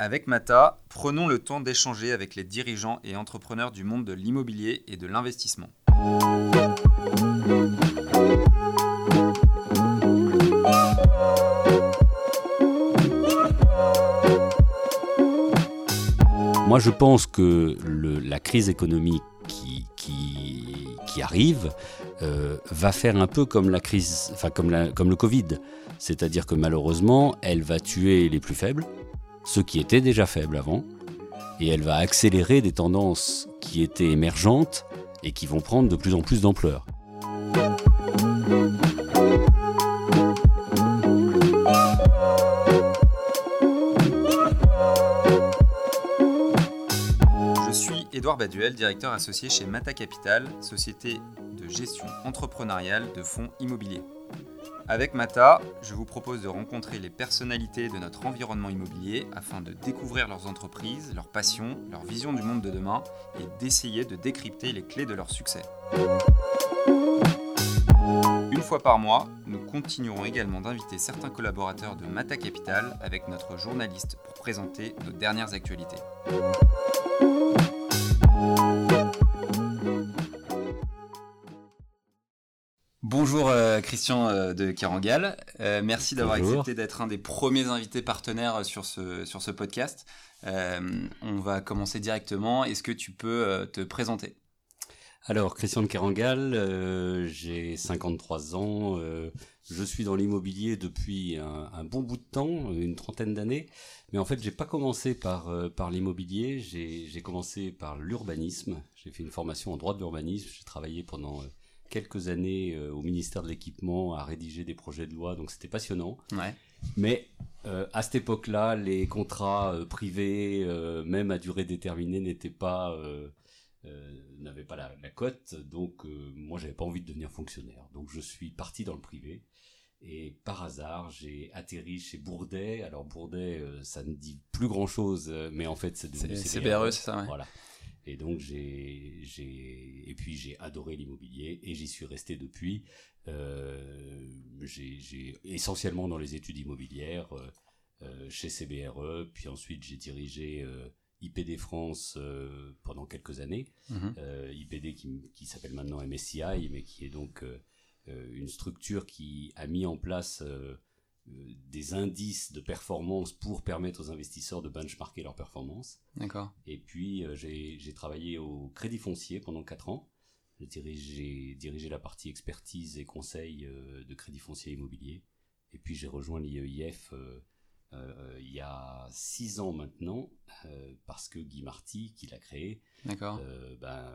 Avec Mata, prenons le temps d'échanger avec les dirigeants et entrepreneurs du monde de l'immobilier et de l'investissement. Moi, je pense que la crise économique qui, arrive euh, va faire un peu comme la crise, enfin comme le Covid. C'est-à-dire que malheureusement, elle va tuer les plus faibles, ceux qui étaient déjà faibles avant, et elle va accélérer des tendances qui étaient émergentes et qui vont prendre de plus en plus d'ampleur. Je suis Édouard Baduel, directeur associé chez Mata Capital, société de gestion entrepreneuriale de fonds immobiliers. Avec Mata, je vous propose de rencontrer les personnalités de notre environnement immobilier afin de découvrir leurs entreprises, leurs passions, leur vision du monde de demain et d'essayer de décrypter les clés de leur succès. Une fois par mois, nous continuerons également d'inviter certains collaborateurs de Mata Capital avec notre journaliste pour présenter nos dernières actualités. Bonjour euh, Christian euh, de Kerangal, euh, merci d'avoir accepté d'être un des premiers invités partenaires sur ce, sur ce podcast. on va commencer directement. Est-ce que tu peux te présenter? Alors, Christian de Kerangal, j'ai 53 ans, je suis dans l'immobilier depuis un, bon bout de temps, une trentaine d'années. Mais en fait, j'ai pas commencé par, par l'immobilier, j'ai commencé par l'urbanisme. J'ai fait une formation en droit de l'urbanisme, j'ai travaillé pendant quelques années euh, au ministère de l'équipement à rédiger des projets de loi, donc c'était passionnant. Mais euh, à cette époque-là, les contrats euh, privés, même à durée déterminée, n'étaient pas, n'avaient pas la, cote. Donc moi, j'avais pas envie de devenir fonctionnaire. Donc je suis parti dans le privé. Et par hasard, j'ai atterri chez Bourdet. Alors Bourdet, ça ne dit plus grand-chose, mais en fait, c'est CBRE, c'est ça. Voilà. Et donc j'ai, j'ai, et puis j'ai adoré l'immobilier et j'y suis resté depuis. Euh, j'ai, j'ai essentiellement dans les études immobilières euh, euh chez CBRE, puis ensuite j'ai dirigé euh, IPD France pendant quelques années. Mhm. IPD qui, qui s'appelle maintenant MSCI, mais qui est donc une structure qui a mis en place des indices de performance pour permettre aux investisseurs de benchmarker leur performance. D'accord. Et puis euh, j'ai travaillé au Crédit Foncier pendant 4 ans. J'ai dirigé, dirigé, la partie expertise et conseil euh, de Crédit Foncier Immobilier. Et puis j'ai rejoint l'IEIF il y a 6 ans maintenant, parce que Guy Marty, qui l'a créé, ben,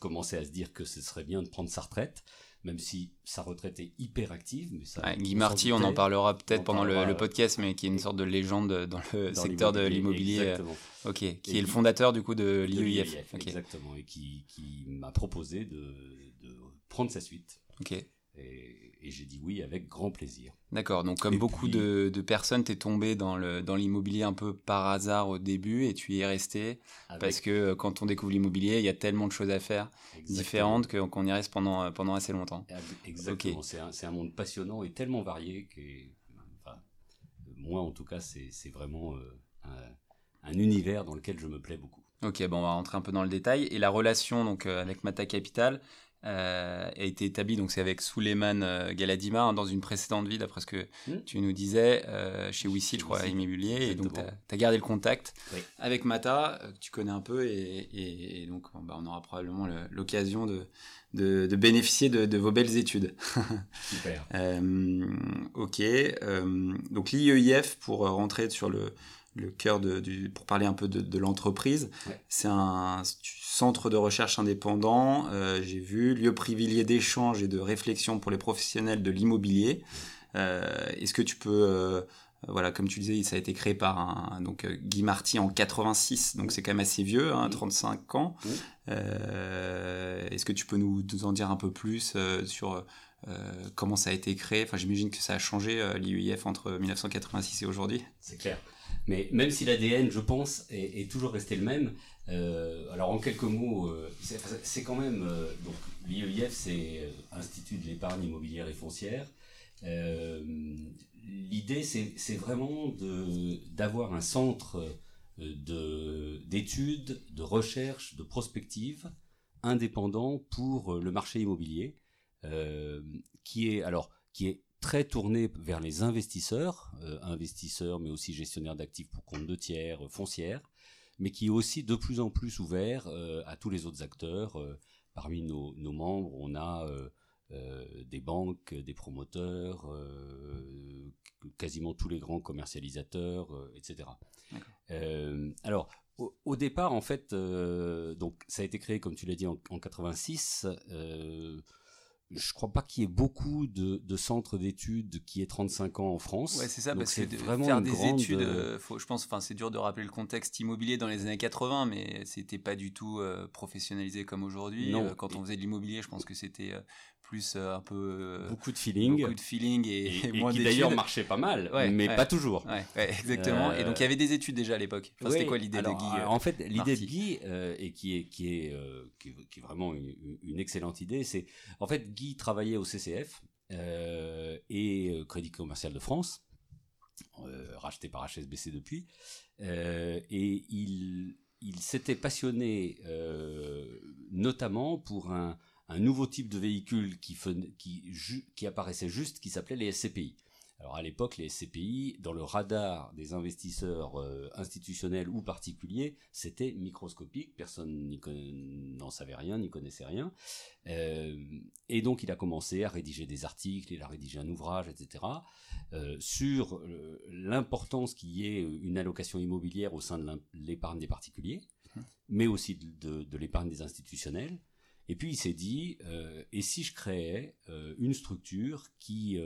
commençait à se dire que ce serait bien de prendre sa retraite même si sa retraite est hyper active. Mais ça, Guy Marty, on en parlera peut-être pendant le, podcast, mais qui est une sorte de légende dans le secteur de l'immobilier. Euh, ok, qui est le fondateur du coup de l'IEIF. Exactement, et qui, qui m'a proposé de, de, prendre sa suite. Ok. Et, j'ai dit oui avec grand plaisir. D'accord, donc comme beaucoup de, personnes, tu es tombé dans l'immobilier dans un peu par hasard au début et tu y es resté parce que euh, quand on découvre l'immobilier, il y a tellement de choses à faire différentes qu'on y reste pendant, euh, pendant assez longtemps. Exactement, c'est un, un, monde passionnant et tellement varié que enfin, moi en tout cas c'est vraiment euh, un, un univers dans lequel je me plais beaucoup. Ok, bon, on va rentrer un peu dans le détail. Et la relation donc avec Mata Capital, a été établi, donc c'est avec Suleiman euh, Galadima, hein, dans une précédente vie, d'après ce que hmm. tu nous disais, euh, chez Wissi, je crois, à Immobilier. Et donc, tu as, gardé le contact avec Mata, que tu connais un peu, et, donc bah, on aura probablement l'occasion de, de, bénéficier de, vos belles études. Super. ok. donc l'IEIF, pour rentrer sur le, le cœur de, du, pour parler un peu de, l'entreprise. C'est un centre de recherche indépendant, euh, j'ai vu, lieu privilégié d'échange et de réflexion pour les professionnels de l'immobilier. Euh, est-ce que tu peux, euh, voilà, comme tu disais, ça a été créé par un, donc, Guy Marty en 86, donc c'est quand même assez vieux, 35 hein, ans. Est-ce que tu peux nous, en dire un peu plus sur comment ça a été créé? Enfin, j'imagine que ça a changé l'IUIF entre 1986 et aujourd'hui. C'est clair. Mais même si l'ADN, je pense, est, toujours resté le même, euh, alors en quelques mots, euh, c'est quand même euh, donc l'IEIF, c'est Institut de l'épargne immobilière et foncière. l'idée, c'est vraiment d'avoir un centre d'études, de, recherche, de prospective indépendant pour le marché immobilier, qui est alors qui est très tourné vers les investisseurs, investisseurs mais aussi gestionnaires d'actifs pour compte de tiers, foncières, mais qui est aussi de plus en plus ouvert à tous les autres acteurs. parmi nos, nos, membres, on a euh, des banques, des promoteurs, euh, quasiment tous les grands commercialisateurs, euh, etc. alors, au, départ, en fait, donc ça a été créé, comme tu l'as dit, en, en 86 je crois pas qu'il y ait beaucoup de, centres d'études qui aient 35 ans en France. Ouais, c'est ça, parce que vraiment faire des études, euh, faut, je pense, enfin, c'est dur de rappeler le contexte immobilier dans les années 80, mais c'était pas du tout euh, professionnalisé comme aujourd'hui. Euh, quand on faisait de l'immobilier, je pense que c'était plus un peu beaucoup de feeling, beaucoup de feeling et, et, et qui d'ailleurs marchait pas mal, mais pas toujours. Ouais, exactement. Et donc il y avait des études déjà à l'époque. c'était quoi l'idée de Guy En fait, l'idée de Guy et qui est qui est qui est, vraiment une, une excellente idée, c'est en fait Guy travaillait au CCF euh, et euh, Crédit Commercial de France, euh, racheté par HSBC depuis, et il, il s'était passionné notamment pour un, un, nouveau type de véhicule qui, qui, qui apparaissait juste, qui s'appelait les SCPI. Alors à l'époque, les SCPI, dans le radar des investisseurs euh, institutionnels ou particuliers, c'était microscopique, personne n'en savait rien, n'y connaissait rien. Euh, et donc il a commencé à rédiger des articles, il a rédigé un ouvrage, etc., euh, sur l'importance qu'il y ait une allocation immobilière au sein de l'épargne des particuliers, mais aussi de, de l'épargne des institutionnels. Et puis il s'est dit, et si je créais une structure qui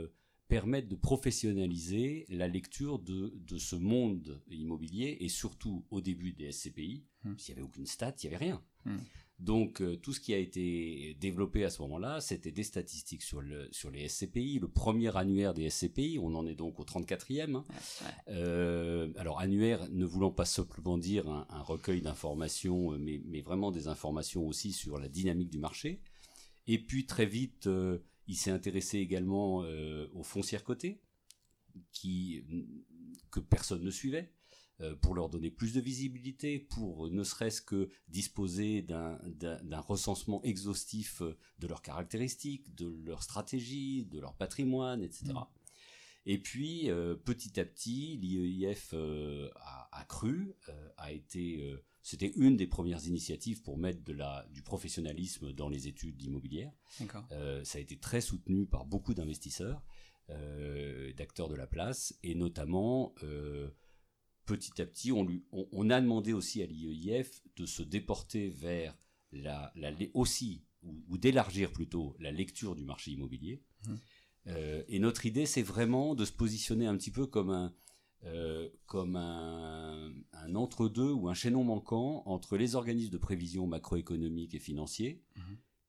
permettre de professionnaliser la lecture de, de ce monde immobilier et surtout au début des SCPI, hmm. s'il n'y avait aucune stat, il n'y avait rien. Hmm. Donc euh, tout ce qui a été développé à ce moment-là, c'était des statistiques sur, le, sur les SCPI, le premier annuaire des SCPI, on en est donc au 34e. Hein. Euh, alors annuaire ne voulant pas simplement dire un, recueil d'informations, mais, mais, vraiment des informations aussi sur la dynamique du marché. Et puis très vite, euh, il s'est intéressé également euh, aux foncières cotées, qui, que personne ne suivait, euh, pour leur donner plus de visibilité, pour ne serait-ce que disposer d'un recensement exhaustif de leurs caractéristiques, de leur stratégie, de leur patrimoine, etc. Mmh. Et puis, euh, petit à petit, l'IEIF a, a, cru, a été c'était une des premières initiatives pour mettre de la, du professionnalisme dans les études immobilières. Euh, ça a été très soutenu par beaucoup d'investisseurs, euh, d'acteurs de la place, et notamment, euh, petit à petit, on, lui, on, a demandé aussi à l'IEIF de se déporter vers la, la aussi, ou, d'élargir plutôt, la lecture du marché immobilier. Mmh. et notre idée, c'est vraiment de se positionner un petit peu comme un, euh, comme un, un entre-deux ou un chaînon manquant entre les organismes de prévision macroéconomique et financiers, mmh.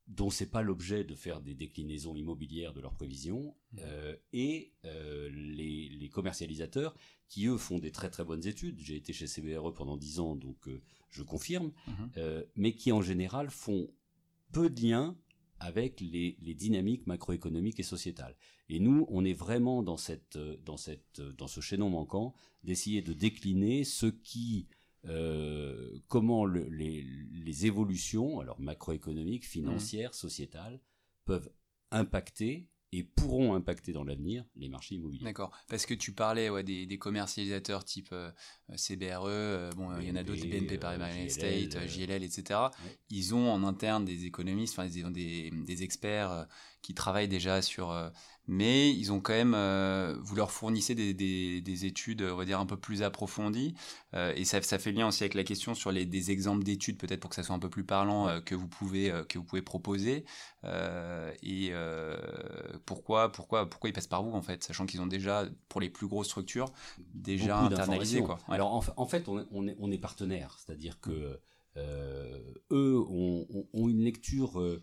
Dont c'est pas l'objet de faire des déclinaisons immobilières de leurs prévisions, mmh. euh, et euh, les, les, commercialisateurs qui eux font des très très bonnes études. J'ai été chez CBRE pendant dix ans, donc euh, je confirme, mmh. mais qui en général font peu de liens avec les, les, dynamiques macroéconomiques et sociétales. Et nous, on est vraiment dans, cette, dans, cette, dans ce chaînon manquant d'essayer de décliner ce qui, comment le, les, les, évolutions, alors macroéconomiques, financières, mmh. sociétales, peuvent impacter et pourront impacter dans l'avenir les marchés immobiliers. D'accord, parce que tu parlais ouais, des, des commercialisateurs type euh, CBRE, euh, bon, il y en a d'autres, BNP Paribas Real Estate, JLL, etc. Ils ont en interne des économistes, enfin, ils ont des, des experts qui travaillent déjà sur, euh, mais ils ont quand même, euh, vous leur fournissez des, des, des, études, on va dire un peu plus approfondies, euh, et ça, ça fait lien aussi avec la question sur les des exemples d'études, peut-être pour que ça soit un peu plus parlant que vous pouvez que vous pouvez proposer, et pourquoi pourquoi pourquoi ils passent par vous en fait, sachant qu'ils ont déjà pour les plus grosses structures déjà internalisé quoi. Alors en, fait on, on est on est partenaire, c'est-à-dire que eux ont, ont, une lecture euh,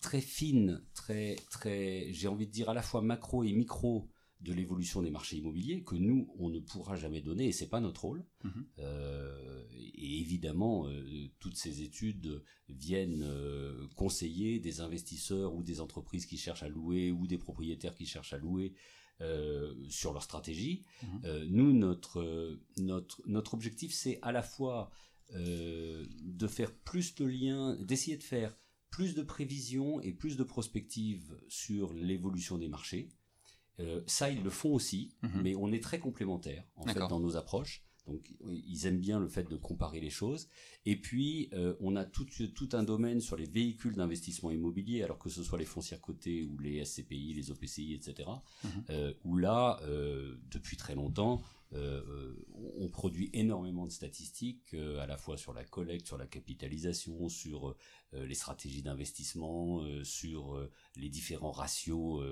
très fine, très, très, j'ai envie de dire à la fois macro et micro de l'évolution des marchés immobiliers que nous on ne pourra jamais donner et c'est pas notre rôle. Mhm. Euh, et évidemment, euh, toutes ces études viennent conseiller des investisseurs ou des entreprises qui cherchent à louer ou des propriétaires qui cherchent à louer sur leur stratégie. Mhm. nous, notre, notre, notre objectif, c'est à la fois de faire plus de liens, d'essayer de faire plus de prévisions et plus de prospectives sur l'évolution des marchés. ça, ils le font aussi, mhm. mais on est très complémentaires en fait dans nos approches. Donc ils aiment bien le fait de comparer les choses. Et puis euh, on a tout, tout, un domaine sur les véhicules d'investissement immobilier, alors que ce soit les foncières cotées ou les SCPI, les OPCI, etc. Mhm. Euh, où là, euh, depuis très longtemps, on produit énormément de statistiques, à la fois sur la collecte, sur la capitalisation, sur les stratégies d'investissement, sur les différents ratios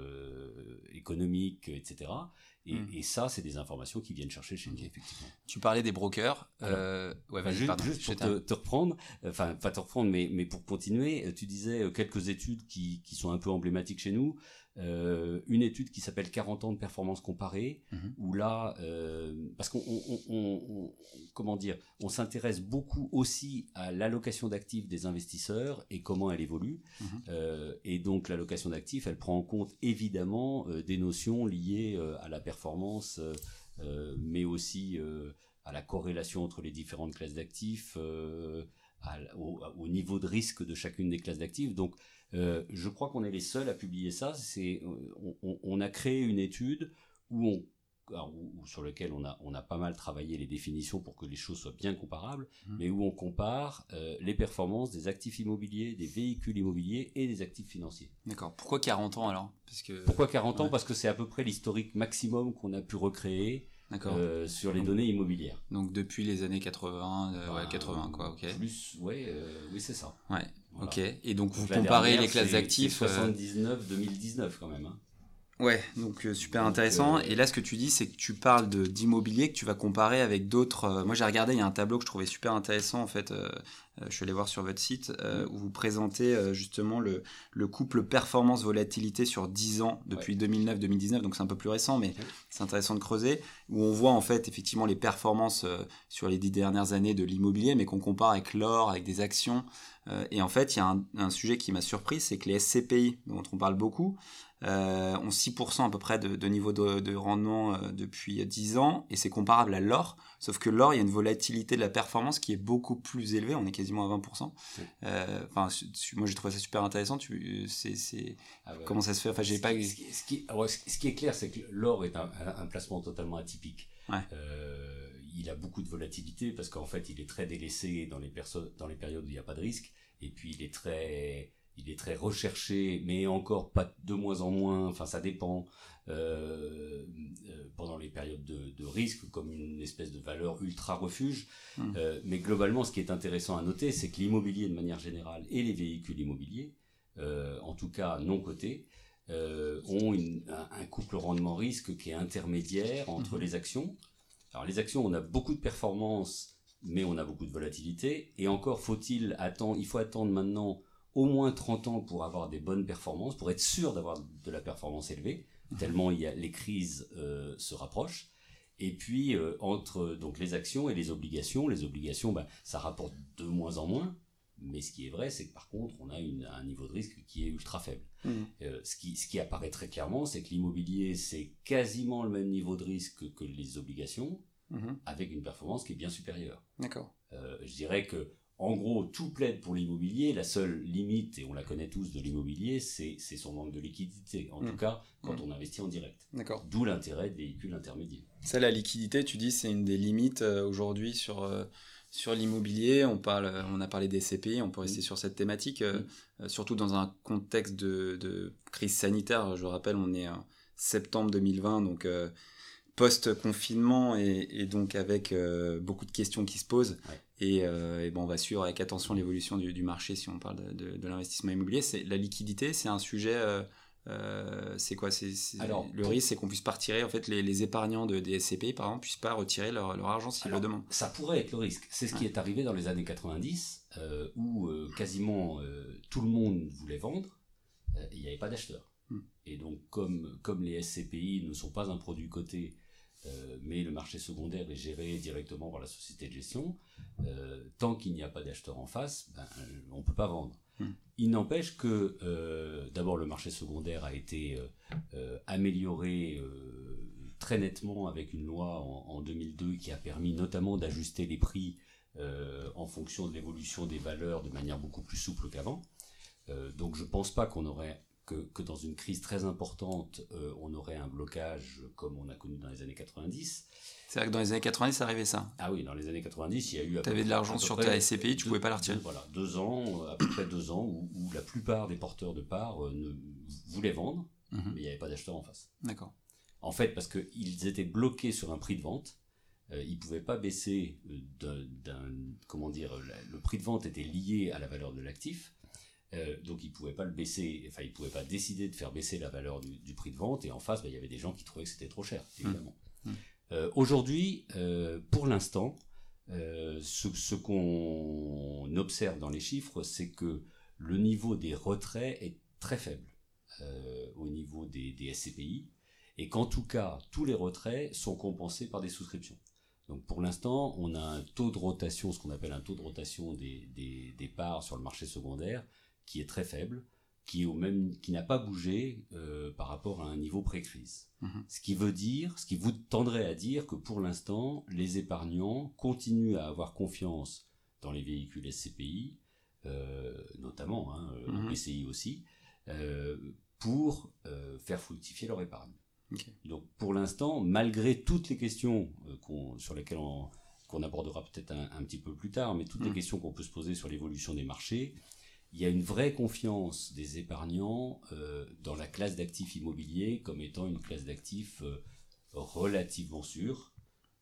économiques, etc. Hmm. Et, ça, c'est des informations qui viennent chercher chez nous, effectivement. Tu parlais des brokers. Euh, ouais, juste, juste pour te, reprendre, enfin, pas te reprendre, mais, mais pour continuer, euh, tu disais euh, quelques études qui, qui sont un peu emblématiques chez nous. Euh, une étude qui s'appelle 40 ans de performance comparée, mhm. où là, euh, parce qu'on, comment dire, on s'intéresse beaucoup aussi à l'allocation d'actifs des investisseurs et comment elle évolue. Mhm. Euh, et donc l'allocation d'actifs, elle prend en compte évidemment des notions liées à la performance, mais aussi à la corrélation entre les différentes classes d'actifs, au, au, niveau de risque de chacune des classes d'actifs. Donc euh, je crois qu'on est les seuls à publier ça. C'est, on, a créé une étude où on sur lequel on a, on a pas mal travaillé les définitions pour que les choses soient bien comparables, mmh. mais où on compare euh, les performances des actifs immobiliers, des véhicules immobiliers et des actifs financiers. D'accord. Pourquoi 40 ans alors? Parce que... Pourquoi 40 ans? Parce que c'est à peu près l'historique maximum qu'on a pu recréer euh, sur les données immobilières. Donc depuis les années 80, euh, ouais, 80 quoi, ok. Plus, ouais, euh, oui c'est ça. Ouais, ok. Et donc vous comparez les classes d'actifs. 79, 2019 quand même. Hein. Ouais, donc super intéressant. Et là, ce que tu dis, c'est que tu parles d'immobilier que tu vas comparer avec d'autres. moi, j'ai regardé, il y a un tableau que je trouvais super intéressant en fait. Euh, je suis allé voir sur votre site, euh, où vous présentez euh, justement le, le couple performance-volatilité sur 10 ans, depuis 2009-2019, donc c'est un peu plus récent, mais c'est intéressant de creuser, où on voit en fait effectivement les performances sur les 10 dernières années de l'immobilier, mais qu'on compare avec l'or, avec des actions. et en fait, il y a un, un sujet qui m'a surpris, c'est que les SCPI, dont on parle beaucoup, ont 6% à peu près de, de niveau de, de rendement depuis 10 ans, et c'est comparable à l'or, sauf que l'or, il y a une volatilité de la performance qui est beaucoup plus élevée, on est quasiment à 20%. Euh, enfin, moi j'ai trouvé ça super intéressant, tu, c'est, ah comment ça se fait, enfin j'ai pas... Ce qui, ce qui, ce qui est clair, c'est que l'or est un, un, placement totalement atypique. Euh, il a beaucoup de volatilité parce qu'en fait, il est très délaissé dans les, dans les périodes où il n'y a pas de risque, et puis il est très il est très recherché, mais encore pas de moins en moins. Enfin, ça dépend euh, euh, pendant les périodes de, risque, comme une espèce de valeur ultra refuge. Hum. Euh, mais globalement, ce qui est intéressant à noter, c'est que l'immobilier de manière générale et les véhicules immobiliers, en tout cas non cotés, ont un, couple rendement-risque qui est intermédiaire entre hum. les actions. Alors les actions, on a beaucoup de performance, mais on a beaucoup de volatilité. Et encore faut-il attendre, il faut attendre maintenant au moins 30 ans pour avoir des bonnes performances, pour être sûr d'avoir de la performance élevée, tellement il y a, les crises euh, se rapprochent. Et puis euh, entre donc les actions et les obligations, les obligations, ben, ça rapporte de moins en moins. Mais ce qui est vrai, c'est que par contre, on a un niveau de risque qui est ultra faible. Mhm. Euh, ce, qui, ce qui apparaît très clairement, c'est que l'immobilier, c'est quasiment le même niveau de risque que les obligations, mhm. avec une performance qui est bien supérieure. D'accord. je dirais que en gros, tout plaide pour l'immobilier. La seule limite, et on la connaît tous de l'immobilier, c'est son manque de liquidité. En tout mm. cas, quand mm. on investit en direct. D'accord. D'où l'intérêt des véhicules intermédiaires. Ça, la liquidité, tu dis, c'est une des limites euh, aujourd'hui sur, euh, sur l'immobilier. On, parle, euh, on a parlé des CPI, on peut rester mm. sur cette thématique, surtout dans un contexte de, crise sanitaire. Je rappelle, on est en septembre 2020, donc post-confinement et, donc avec beaucoup de questions qui se posent. Euh, et, bon, on va suivre avec attention l'évolution du, marché si on parle de, l'investissement immobilier. C'est la liquidité, c'est un sujet. Euh, euh, c'est quoi? C'est, Le risque, c'est qu'on puisse pas retirer, en fait, les, épargnants de, des SCPI, par exemple, puissent pas retirer leur, argent s'ils le demandent. Ça pourrait être le risque. C'est ce qui est arrivé dans les années 90, où quasiment tout le monde voulait vendre, il n'y avait pas d'acheteurs. Hmm. Et donc, comme, comme les SCPI ne sont pas un produit coté mais le marché secondaire est géré directement par la société de gestion. tant qu'il n'y a pas d'acheteur en face, ben, on ne peut pas vendre. Hmm. Il n'empêche que d'abord le marché secondaire a été amélioré très nettement avec une loi en, 2002 qui a permis notamment d'ajuster les prix en fonction de l'évolution des valeurs de manière beaucoup plus souple qu'avant. donc je ne pense pas qu'on aurait que, dans une crise très importante, euh, on aurait un blocage comme on a connu dans les années 90. C'est vrai que dans les années 90, ça arrivait ça. Ah oui, dans les années 90, il y a eu... Tu avais de l'argent sur ta SCPI, tu ne pouvais pas la retirer. voilà, deux ans, à peu près deux ans, où, la plupart des porteurs de parts euh, ne voulaient vendre, mhm. mais il n'y avait pas d'acheteur en face. D'accord. En fait, parce qu'ils étaient bloqués sur un prix de vente, euh, ils ne pouvaient pas baisser d'un... Comment dire Le prix de vente était lié à la valeur de l'actif, euh, donc ils pouvaient pas le baisser, enfin ils pouvaient pas décider de faire baisser la valeur du, prix de vente. Et en face, bah, il y avait des gens qui trouvaient que c'était trop cher, mmh. évidemment. Mmh. Euh, aujourd'hui, euh, pour l'instant, ce, qu'on observe dans les chiffres, c'est que le niveau des retraits est très faible au niveau des, SCPI, et qu'en tout cas, tous les retraits sont compensés par des souscriptions. Donc pour l'instant, on a un taux de rotation, ce qu'on appelle un taux de rotation des, des, parts sur le marché secondaire, qui est très faible, qui, au même, qui n'a pas bougé euh, par rapport à un niveau pré-crise. Mhm. Ce qui veut dire, ce qui vous tendrait à dire que pour l'instant, les épargnants continuent à avoir confiance dans les véhicules SCPI, euh, notamment, hein. PCI aussi, pour faire fructifier leur épargne. Donc pour l'instant, malgré toutes les questions sur lesquelles on, qu'on abordera peut-être un, petit peu plus tard, mais toutes les mhm. questions qu'on peut se poser sur l'évolution des marchés, il y a une vraie confiance des épargnants euh, dans la classe d'actifs immobiliers comme étant une classe d'actifs euh, relativement sûre.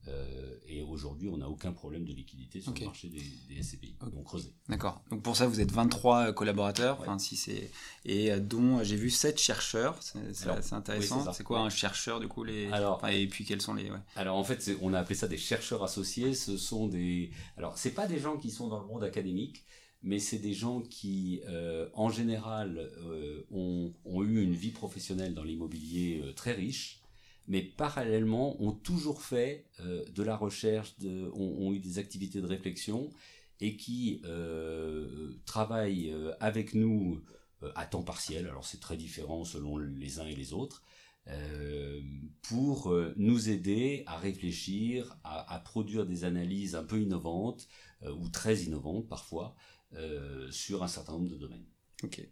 Euh, et aujourd'hui, on n'a aucun problème de liquidité sur le marché des, SCPI. Donc creusé. D'accord. Donc pour ça, vous êtes 23 collaborateurs, enfin, si c'est et dont j'ai vu 7 chercheurs. C'est intéressant. c'est quoi un chercheur du coup les alors, Et puis quels sont les Alors en fait, on a appelé ça des chercheurs associés. Ce sont des. Alors c'est pas des gens qui sont dans le monde académique mais c'est des gens qui, euh, en général, euh, ont, eu une vie professionnelle dans l'immobilier euh, très riche, mais parallèlement ont toujours fait de la recherche, ont, eu des activités de réflexion et qui travaillent avec nous à temps partiel. Alors c'est très différent selon les uns et les autres. pour nous aider à réfléchir, à, produire des analyses un peu innovantes ou très innovantes parfois, euh, sur un certain nombre de domaines. Ok.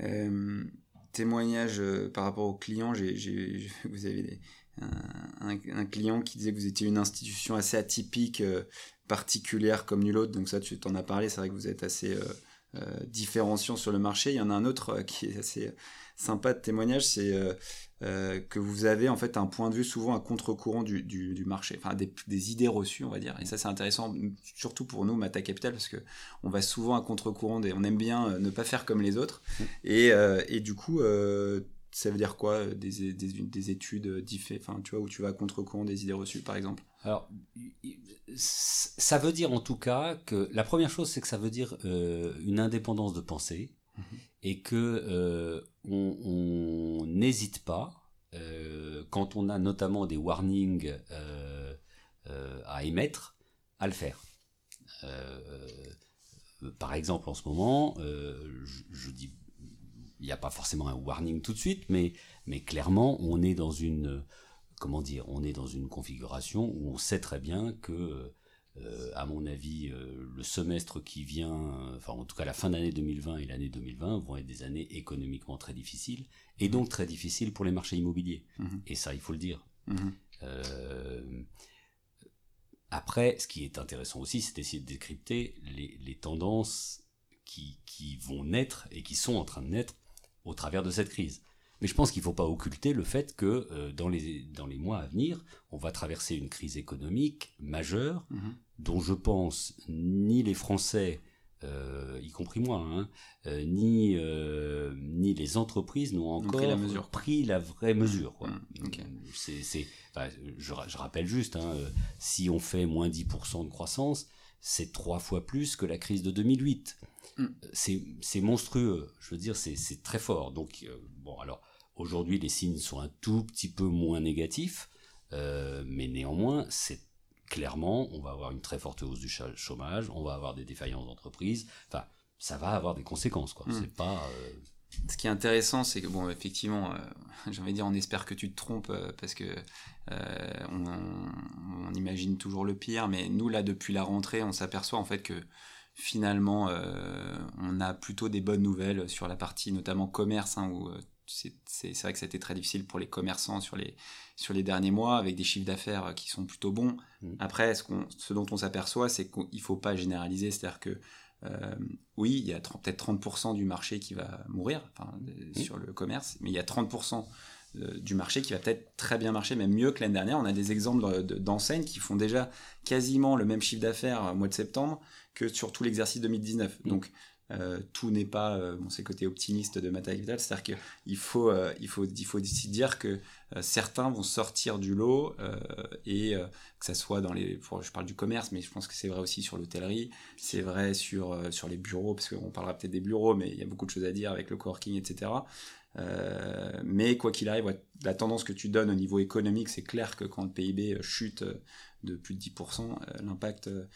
Euh, témoignage euh, par rapport aux clients, j'ai, vous avez un, client qui disait que vous étiez une institution assez atypique, particulière comme nulle autre, donc ça tu t'en as parlé, c'est vrai que vous êtes assez différenciant sur le marché. Il y en a un autre qui est assez sympa de témoignage, c'est euh, euh, que vous avez en fait un point de vue souvent à contre-courant du, du, marché, enfin des, idées reçues, on va dire. Et ça, c'est intéressant, surtout pour nous, Mata Capital, parce que on va souvent à contre-courant, des, on aime bien euh, ne pas faire comme les autres. Mmh. Et, et du coup, ça veut dire quoi des, des, des études enfin, tu vois, où tu vas à contre-courant des idées reçues, par exemple? Alors, ça veut dire en tout cas que la première chose, c'est que ça veut dire une indépendance de pensée. Mmh et que euh, on n'hésite pas euh, quand on a notamment des warnings euh, à émettre à le faire. par exemple, en ce moment, je, dis, il n'y a pas forcément un warning tout de suite, mais, mais clairement, on est dans une, comment dire, on est dans une configuration où on sait très bien que euh, à mon avis, euh, le semestre qui vient, euh, enfin en tout cas la fin d'année 2020 et l'année 2020 vont être des années économiquement très difficiles et donc très difficiles pour les marchés immobiliers. Mhm. Et ça, il faut le dire. Mhm. après, ce qui est intéressant aussi, c'est d'essayer de décrypter les, tendances qui, qui, vont naître et qui sont en train de naître au travers de cette crise. Mais je pense qu'il ne faut pas occulter le fait que euh, dans, les, dans les mois à venir, on va traverser une crise économique majeure, mhm. dont je pense ni les Français, euh, y compris moi, hein, euh, ni, ni les entreprises n'ont encore pris la, mesure, pris la vraie mesure. Mhm. C'est, je, je, rappelle juste, hein, si on fait moins 10% de croissance, c'est trois fois plus que la crise de 2008. Mm. C'est monstrueux, je veux dire, c'est très fort. Donc, bon, alors, Aujourd'hui, les signes sont un tout petit peu moins négatifs. mais néanmoins, c'est clairement, on va avoir une très forte hausse du chômage, on va avoir des défaillances d'entreprises. Enfin, ça va avoir des conséquences, quoi. Hmm. C'est pas. Euh, Ce qui est intéressant, c'est que bon, effectivement, euh, j'ai envie de dire, on espère que tu te trompes euh, parce que on, imagine toujours le pire, mais nous là, depuis la rentrée, on s'aperçoit en fait que finalement, on a plutôt des bonnes nouvelles sur la partie notamment commerce, hein, où c'est vrai que ça a été très difficile pour les commerçants sur les, sur les derniers mois, avec des chiffres d'affaires qui sont plutôt bons. Mm. Après, ce, ce, dont on s'aperçoit, c'est qu'il ne faut pas généraliser, c'est-à-dire que euh, oui, il y a peut-être 30% du marché qui va mourir mm. sur le commerce, mais il y a 30% euh, du marché qui va peut-être très bien marcher, même mieux que l'année dernière. On a des exemples d'enseignes qui font déjà quasiment le même chiffre d'affaires au mois de septembre que sur tout l'exercice 2019. Mm. Donc, euh, tout n'est pas euh, bon, c'est côté optimiste de Mata c'est-à-dire qu'il faut, euh, il faut, il faut dire que certains vont sortir du lot et que ça soit dans les, je parle du commerce, mais je pense que c'est vrai aussi sur l'hôtellerie, c'est vrai sur, sur les bureaux, parce qu'on parlera peut-être des bureaux, mais il y a beaucoup de choses à dire avec le coworking, etc. mais quoi qu'il arrive, la tendance que tu donnes au niveau économique, c'est clair que quand le PIB chute de plus de 10%, l'impact euh,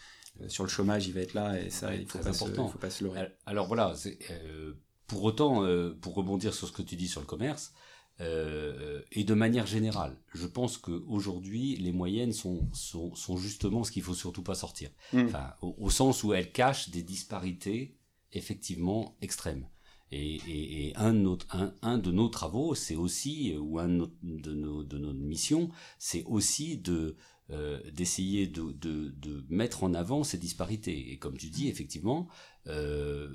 sur le chômage, il va être là et ça, il faut pas faut pas se leurrer. Alors voilà, euh, pour autant, euh, pour rebondir sur ce que tu dis sur le commerce, et de manière générale, je pense qu'aujourd'hui, les moyennes sont, sont, sont justement ce qu'il faut surtout pas sortir. Mm. Enfin, au, sens où elles cachent des disparités effectivement extrêmes. Et, et, et un, de nos, un, un, de nos travaux, c'est aussi, ou un de nos, de nos, de nos missions, c'est aussi de, euh, d'essayer de, de, de, mettre en avant ces disparités. Et comme tu dis, effectivement, euh,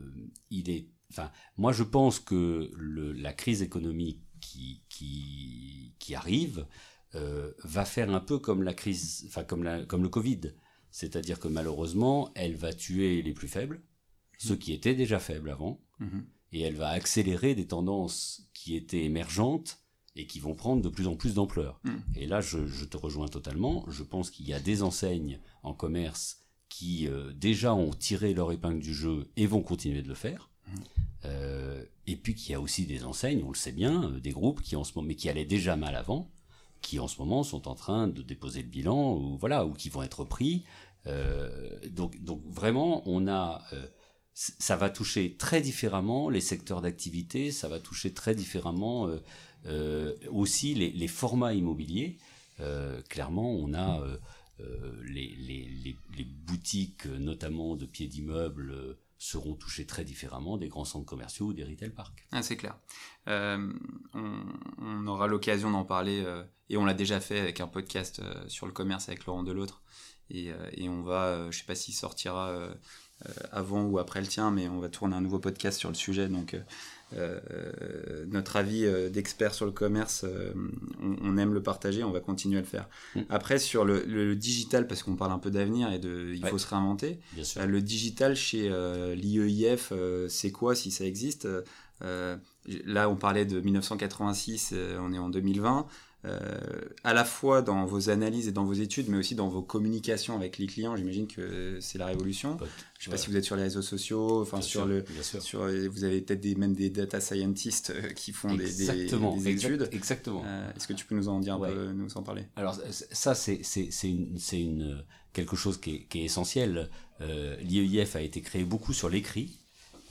il est. Enfin, moi, je pense que le, la crise économique qui, qui, qui arrive euh, va faire un peu comme la crise, enfin comme, la, comme le Covid. C'est-à-dire que malheureusement, elle va tuer les plus faibles, ceux qui étaient déjà faibles avant, mm-hmm. et elle va accélérer des tendances qui étaient émergentes et qui vont prendre de plus en plus d'ampleur. Hmm. Et là, je, te rejoins totalement. Je pense qu'il y a des enseignes en commerce qui euh, déjà ont tiré leur épingle du jeu et vont continuer de le faire. Hmm. Euh, et puis qu'il y a aussi des enseignes, on le sait bien, euh, des groupes qui en ce moment, mais qui allaient déjà mal avant, qui en ce moment sont en train de déposer le bilan ou voilà, ou qui vont être pris. donc, donc vraiment, on a ça va toucher très différemment les secteurs d'activité, ça va toucher très différemment euh, aussi les, formats immobiliers. Euh, clairement, on a euh, les, boutiques, notamment de pieds d'immeubles, seront touchés très différemment des grands centres commerciaux ou des retail parks. Ah, c'est clair. Euh, on, aura l'occasion d'en parler, euh, et on l'a déjà fait avec un podcast euh, sur le commerce avec Laurent Delautre. Et, et on va, je sais pas s'il sortira avant ou après le tien, mais on va tourner un nouveau podcast sur le sujet. Donc euh, notre avis euh, d'expert sur le commerce, euh, on, aime le partager, on va continuer à le faire. Mm. Après, sur le, digital, parce qu'on parle un peu d'avenir et de, il faut se réinventer. le digital chez l'IEIF, c'est quoi si ça existe? Là, on parlait de 1986, on est en 2020. Euh, à la fois dans vos analyses et dans vos études, mais aussi dans vos communications avec les clients. J'imagine que c'est la révolution. Je ne sais pas si vous êtes sur les réseaux sociaux, enfin sur le, sur, vous avez peut-être des, même des data scientists euh, qui font des, des, études. exactement. Euh, est-ce que tu peux nous en dire un peu, nous en parler? Alors ça, c'est c'est une, une quelque chose qui est, qui est essentiel. Euh, L'IEIF a été créé beaucoup sur l'écrit.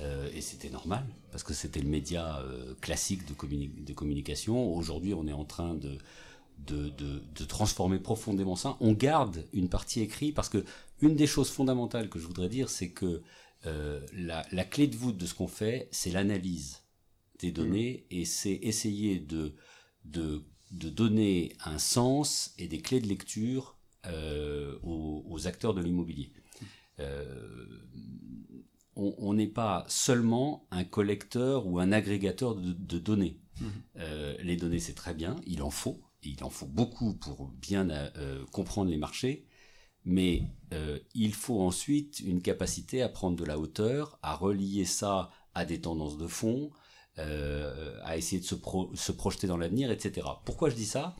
Euh, et c'était normal, parce que c'était le média euh, classique de, de communication. Aujourd'hui, on est en train de, de, de, de, transformer profondément ça. On garde une partie écrite, parce que une des choses fondamentales que je voudrais dire, c'est que euh, la, la, clé de voûte de ce qu'on fait, c'est l'analyse des données, mmh. et c'est essayer de, de, de donner un sens et des clés de lecture aux, aux, acteurs de l'immobilier. Euh, on n'est pas seulement un collecteur ou un agrégateur de, données. Mhm. Euh, les données, c'est très bien, il en faut, il en faut beaucoup pour bien euh, comprendre les marchés, mais euh, il faut ensuite une capacité à prendre de la hauteur, à relier ça à des tendances de fond, à essayer de se, se projeter dans l'avenir, etc. Pourquoi je dis ça?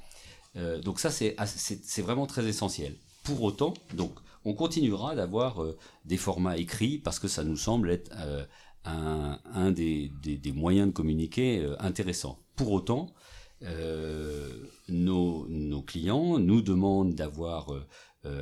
Donc ça, c'est vraiment très essentiel. Pour autant, donc, on continuera d'avoir euh, des formats écrits parce que ça nous semble être euh, un, des, moyens de communiquer euh, intéressant. Pour autant, nos, nos, clients nous demandent d'avoir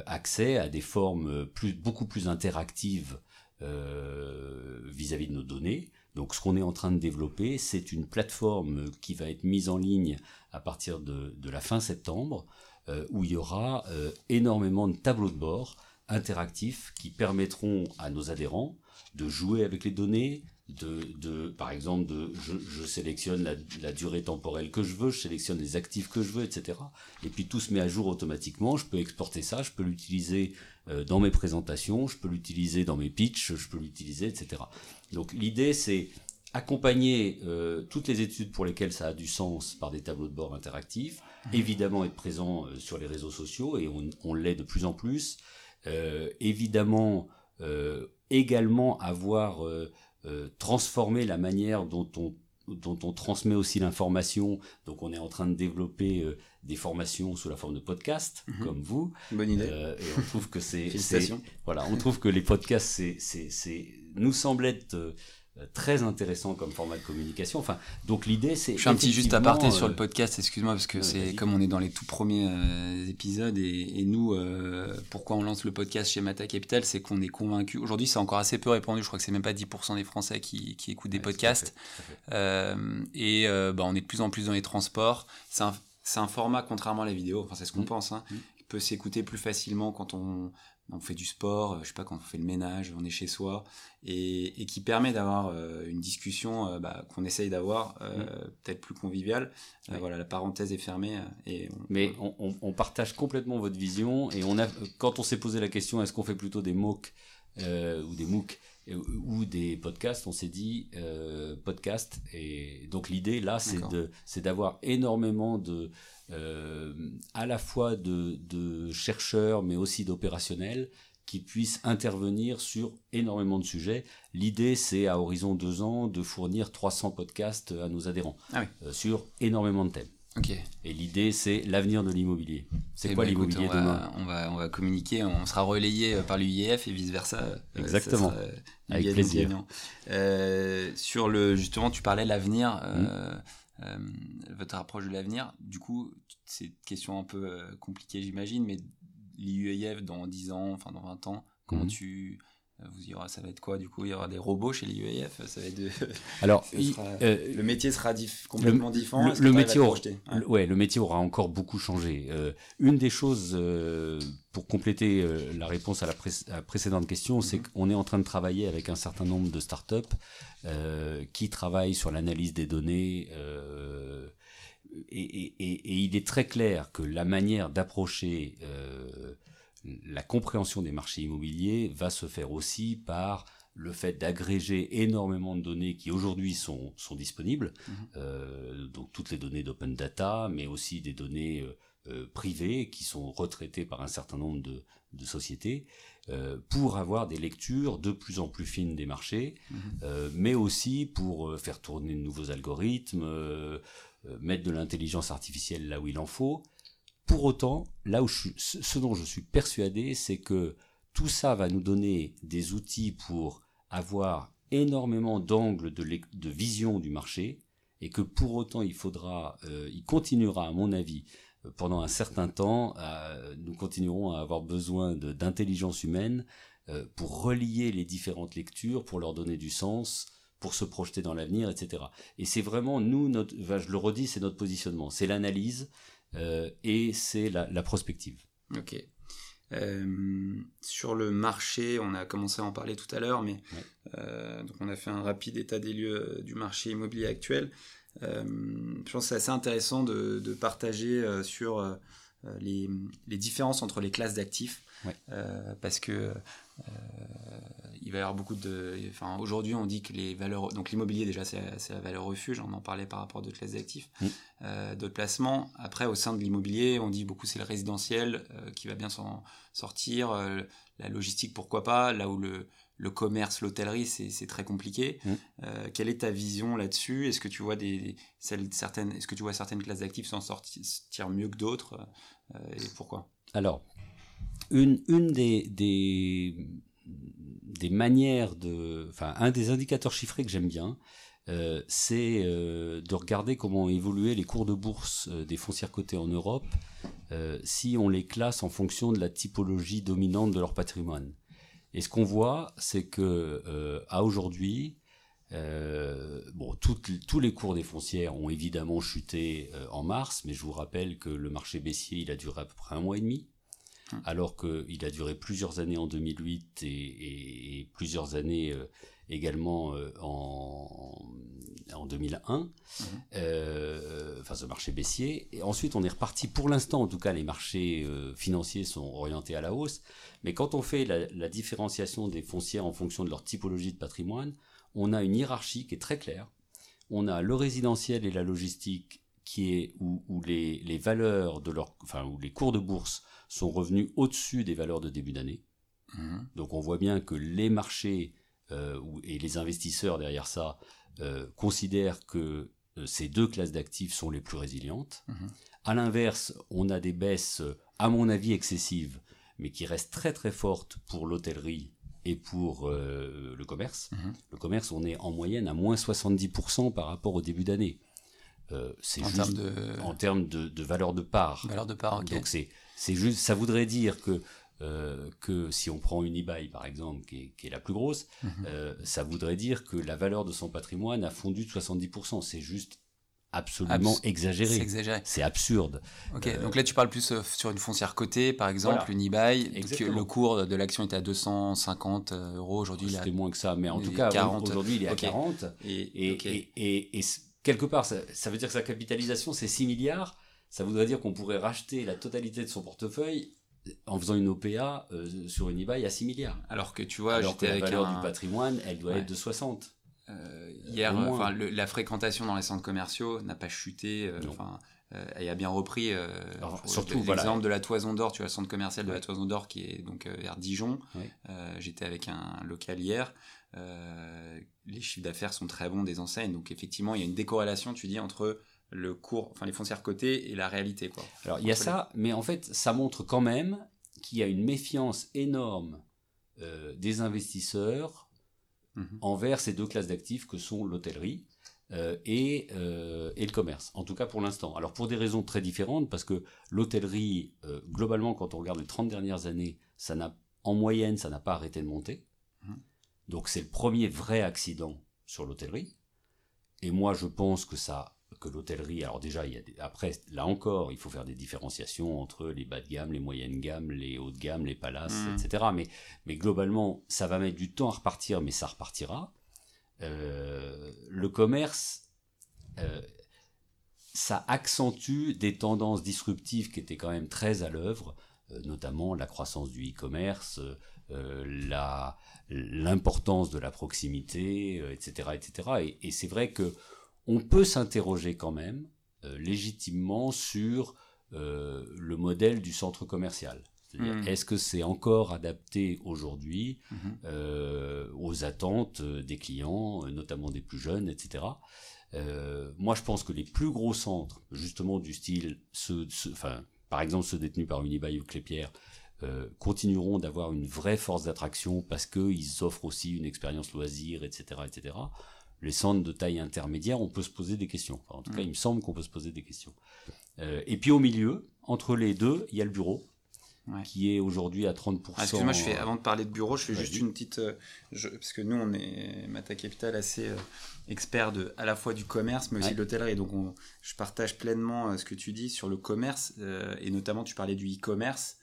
accès à des formes beaucoup plus interactives vis-à-vis -vis de nos données. Donc ce qu'on est en train de développer, c'est une plateforme qui va être mise en ligne à partir de, la fin septembre, euh, où il y aura euh, énormément de tableaux de bord interactifs qui permettront à nos adhérents de jouer avec les données, de, de par exemple, de, je, je sélectionne la, la, durée temporelle que je veux, je sélectionne les actifs que je veux, etc. Et puis tout se met à jour automatiquement. Je peux exporter ça, je peux l'utiliser euh, dans mes présentations, je peux l'utiliser dans mes pitchs, je peux l'utiliser, etc. Donc l'idée, c'est accompagner euh, toutes les études pour lesquelles ça a du sens par des tableaux de bord interactifs, mmh. évidemment être présent euh, sur les réseaux sociaux, et on, on l'est de plus en plus, évidemment euh, également avoir euh, transformé la manière dont on dont on transmet aussi l'information. Donc on est en train de développer euh, des formations sous la forme de podcasts, mmh. comme vous. Bonne idée. Euh, et on trouve que c'est... voilà, on trouve que les podcasts, c'est, nous semble être euh, très intéressant comme format de communication. Enfin, donc l'idée, c'est. Je fais un petit juste aparté euh... sur le podcast, excuse-moi, parce que ouais, c'est comme on est dans les tout premiers euh, épisodes et, et nous, euh, pourquoi on lance le podcast chez Mata Capital, c'est qu'on est convaincu. Aujourd'hui, c'est encore assez peu répandu. Je crois que c'est même pas 10% des Français qui, qui écoutent des ouais, podcasts. Fait, euh, et bah, on est de plus en plus dans les transports. C'est un, un, format, contrairement à la vidéo, enfin, c'est ce qu'on mmh. pense, hein, mmh. peut s'écouter plus facilement quand on on fait du sport, euh, je sais pas, quand on fait le ménage, on est chez soi, et, et qui permet d'avoir euh, une discussion euh, bah, qu'on essaye d'avoir, euh, mmh. peut-être plus conviviale. Oui. voilà, la parenthèse est fermée. Et on, Mais on, on, on, partage complètement votre vision, et on a, quand on s'est posé la question, est-ce qu'on fait plutôt des MOOC ou des MOOC ou des podcasts, on s'est dit euh, podcast. Et donc l'idée là, c'est de, c'est d'avoir énormément de, euh, à la fois de, de chercheurs, mais aussi d'opérationnels qui puissent intervenir sur énormément de sujets. L'idée, c'est à horizon deux ans de fournir 300 podcasts à nos adhérents ah oui. euh, sur énormément de thèmes. Okay. Et l'idée, c'est l'avenir de l'immobilier. C'est quoi bah, l'immobilier on demain va, on va, on va communiquer, on sera relayé euh, par l'UIF et vice versa. euh, Exactement. Sera, Avec plaisir. Euh, sur le, justement, tu parlais l'avenir, mmh. euh, votre approche de l'avenir. Du coup, c'est une question un peu euh, compliquée, j'imagine, mais l'IUIF dans 10 ans, enfin dans 20 ans, comment mmh. tu vous y aura, ça va être quoi du coup Il y aura des robots chez l'IEF Ça va être de... Alors, sera, euh, le métier sera complètement le, différent. Le, le métier, aura, ouais. ouais. le métier aura encore beaucoup changé. Euh, une des choses euh, pour compléter euh, la réponse à la, pré à la précédente question, mm -hmm. c'est qu'on est en train de travailler avec un certain nombre de startups euh, qui travaillent sur l'analyse des données. Euh, et, et, et, et, il est très clair que la manière d'approcher la compréhension des marchés immobiliers va se faire aussi par le fait d'agréger énormément de données qui aujourd'hui sont, sont disponibles, mmh. euh, donc toutes les données d'open data, mais aussi des données euh, euh, privées qui sont retraitées par un certain nombre de, de sociétés, euh, pour avoir des lectures de plus en plus fines des marchés, mmh. mais aussi pour faire tourner de nouveaux algorithmes, mettre de l'intelligence artificielle là où il en faut, pour autant, là où je ce dont je suis persuadé, c'est que tout ça va nous donner des outils pour avoir énormément d'angles de, vision du marché et que pour autant il faudra, euh, il continuera à mon avis pendant un certain temps, euh, nous continuerons à avoir besoin d'intelligence humaine euh, pour relier les différentes lectures, pour leur donner du sens, pour se projeter dans l'avenir, etc. Et c'est vraiment nous, je le redis, c'est notre positionnement, c'est l'analyse, euh, et c'est la, la, prospective. Ok. Euh, sur le marché, on a commencé à en parler tout à l'heure, mais ouais. euh, donc on a fait un rapide état des lieux euh, du marché immobilier actuel. Euh, je pense que c'est assez intéressant de, de partager euh, sur les, les, différences entre les classes d'actifs, ouais. parce que il va y avoir beaucoup de. Enfin, aujourd'hui, on dit que les valeurs. Donc, l'immobilier, déjà, c'est la valeur refuge. On en parlait par rapport à d'autres classes d'actifs, mmh. euh, d'autres placements. Après, au sein de l'immobilier, on dit beaucoup c'est le résidentiel euh, qui va bien s'en sortir. Euh, la logistique, pourquoi pas. Là où le, le commerce, l'hôtellerie, c'est très compliqué. Mmh. quelle est ta vision là-dessus? Est-ce que tu vois des, celles, certaines, est-ce que tu vois certaines classes d'actifs s'en sortir mieux que d'autres Et pourquoi? Alors, une, une des, des un des indicateurs chiffrés que j'aime bien, euh, c'est euh, de regarder comment ont évolué les cours de bourse des foncières cotées en Europe si on les classe en fonction de la typologie dominante de leur patrimoine. Et ce qu'on voit, c'est que à aujourd'hui, tous les cours des foncières ont évidemment chuté en mars, mais je vous rappelle que le marché baissier, il a duré à peu près un mois et demi. Hum. alors qu'il a duré plusieurs années en 2008 et, plusieurs années euh, également euh, en, en 2001, hum. euh, enfin ce marché baissier. Et ensuite, on est reparti, pour l'instant en tout cas, les marchés financiers sont orientés à la hausse, mais quand on fait la, différenciation des foncières en fonction de leur typologie de patrimoine, on a une hiérarchie qui est très claire. On a le résidentiel et la logistique qui est où, où les, les, valeurs de leur, enfin où les cours de bourse sont revenus au-dessus des valeurs de début d'année. Mhm. Donc on voit bien que les marchés euh, et les investisseurs derrière ça euh, considèrent que euh, ces deux classes d'actifs sont les plus résilientes. A mhm. À l'inverse, on a des baisses, à mon avis, excessives, mais qui restent très très fortes pour l'hôtellerie et pour le commerce. Mhm. Le commerce, on est en moyenne à moins 70% par rapport au début d'année. C'est juste de... en termes de, valeur de part. Valeur de part, ok. Donc c'est c'est juste, ça voudrait dire que euh, que si on prend une eBay par exemple, qui est, la plus grosse, mhm. euh, ça voudrait dire que la valeur de son patrimoine a fondu de 70%. C'est juste absolument exagéré. C'est absurde. Ok, euh, donc là tu parles plus sur une foncière cotée, par exemple, une eBay, que le cours de l'action était à 250 euros, aujourd'hui C'était moins que ça, mais en tout cas, aujourd'hui il est à 40. Et, et, quelque part, ça, ça veut dire que sa capitalisation c'est 6 milliards ça voudrait dire qu'on pourrait racheter la totalité de son portefeuille en faisant une OPA euh, sur une eBay à 6 milliards. Alors que tu vois, j'étais avec la valeur du patrimoine, elle doit être de 60. Euh, hier, la fréquentation dans les centres commerciaux n'a pas chuté. Euh, enfin, elle a bien repris. surtout, l'exemple de la Toison d'Or, tu vois, le centre commercial de la Toison d'Or qui est donc vers Dijon. J'étais avec un local hier. les chiffres d'affaires sont très bons des enseignes, donc effectivement, il y a une décorrélation, tu dis, entre le cours, enfin les foncières cotées et la réalité. Quoi. Alors il y a ça, mais en fait ça montre quand même qu'il y a une méfiance énorme euh, des investisseurs mhm. envers ces deux classes d'actifs que sont l'hôtellerie euh, et, euh, et, le commerce, en tout cas pour l'instant. Alors pour des raisons très différentes, parce que l'hôtellerie, globalement quand on regarde les 30 dernières années, ça n'a, en moyenne ça n'a pas arrêté de monter. Mhm. Donc c'est le premier vrai accident sur l'hôtellerie. Et moi je pense que ça que l'hôtellerie, alors déjà, il y a après, là encore, il faut faire des différenciations entre les bas de gamme, les moyennes gammes, les hauts de gamme, les palaces, mmh. etc. Mais, mais globalement, ça va mettre du temps à repartir, mais ça repartira. Euh, le commerce, euh, ça accentue des tendances disruptives qui étaient quand même très à l'œuvre, euh, notamment la croissance du e-commerce, l'importance de la proximité, etc., etc. Et, c'est vrai que on peut s'interroger quand même légitimement sur le modèle du centre commercial. Hmm. Est-ce que c'est encore adapté aujourd'hui mhm. euh, aux attentes des clients, notamment des plus jeunes, etc. moi, je pense que les plus gros centres, justement du style, par exemple ceux détenus par Unibail ou Clépierre, continueront d'avoir une vraie force d'attraction parce qu'ils offrent aussi une expérience loisir, etc., etc les centres de taille intermédiaire, on peut se poser des questions. en tout cas, mm. il me semble qu'on peut se poser des questions. Euh, et puis au milieu, entre les deux, il y a le bureau. Qui est aujourd'hui à 30%. Ah, excuse-moi, je fais, avant de parler de bureau, je fais juste une petite... Euh, parce que nous, on est, Mata Capital, assez euh, expert de, à la fois du commerce, mais aussi de l'hôtellerie. Donc, je partage pleinement ce que tu dis sur le commerce, et notamment, tu parlais du e-commerce.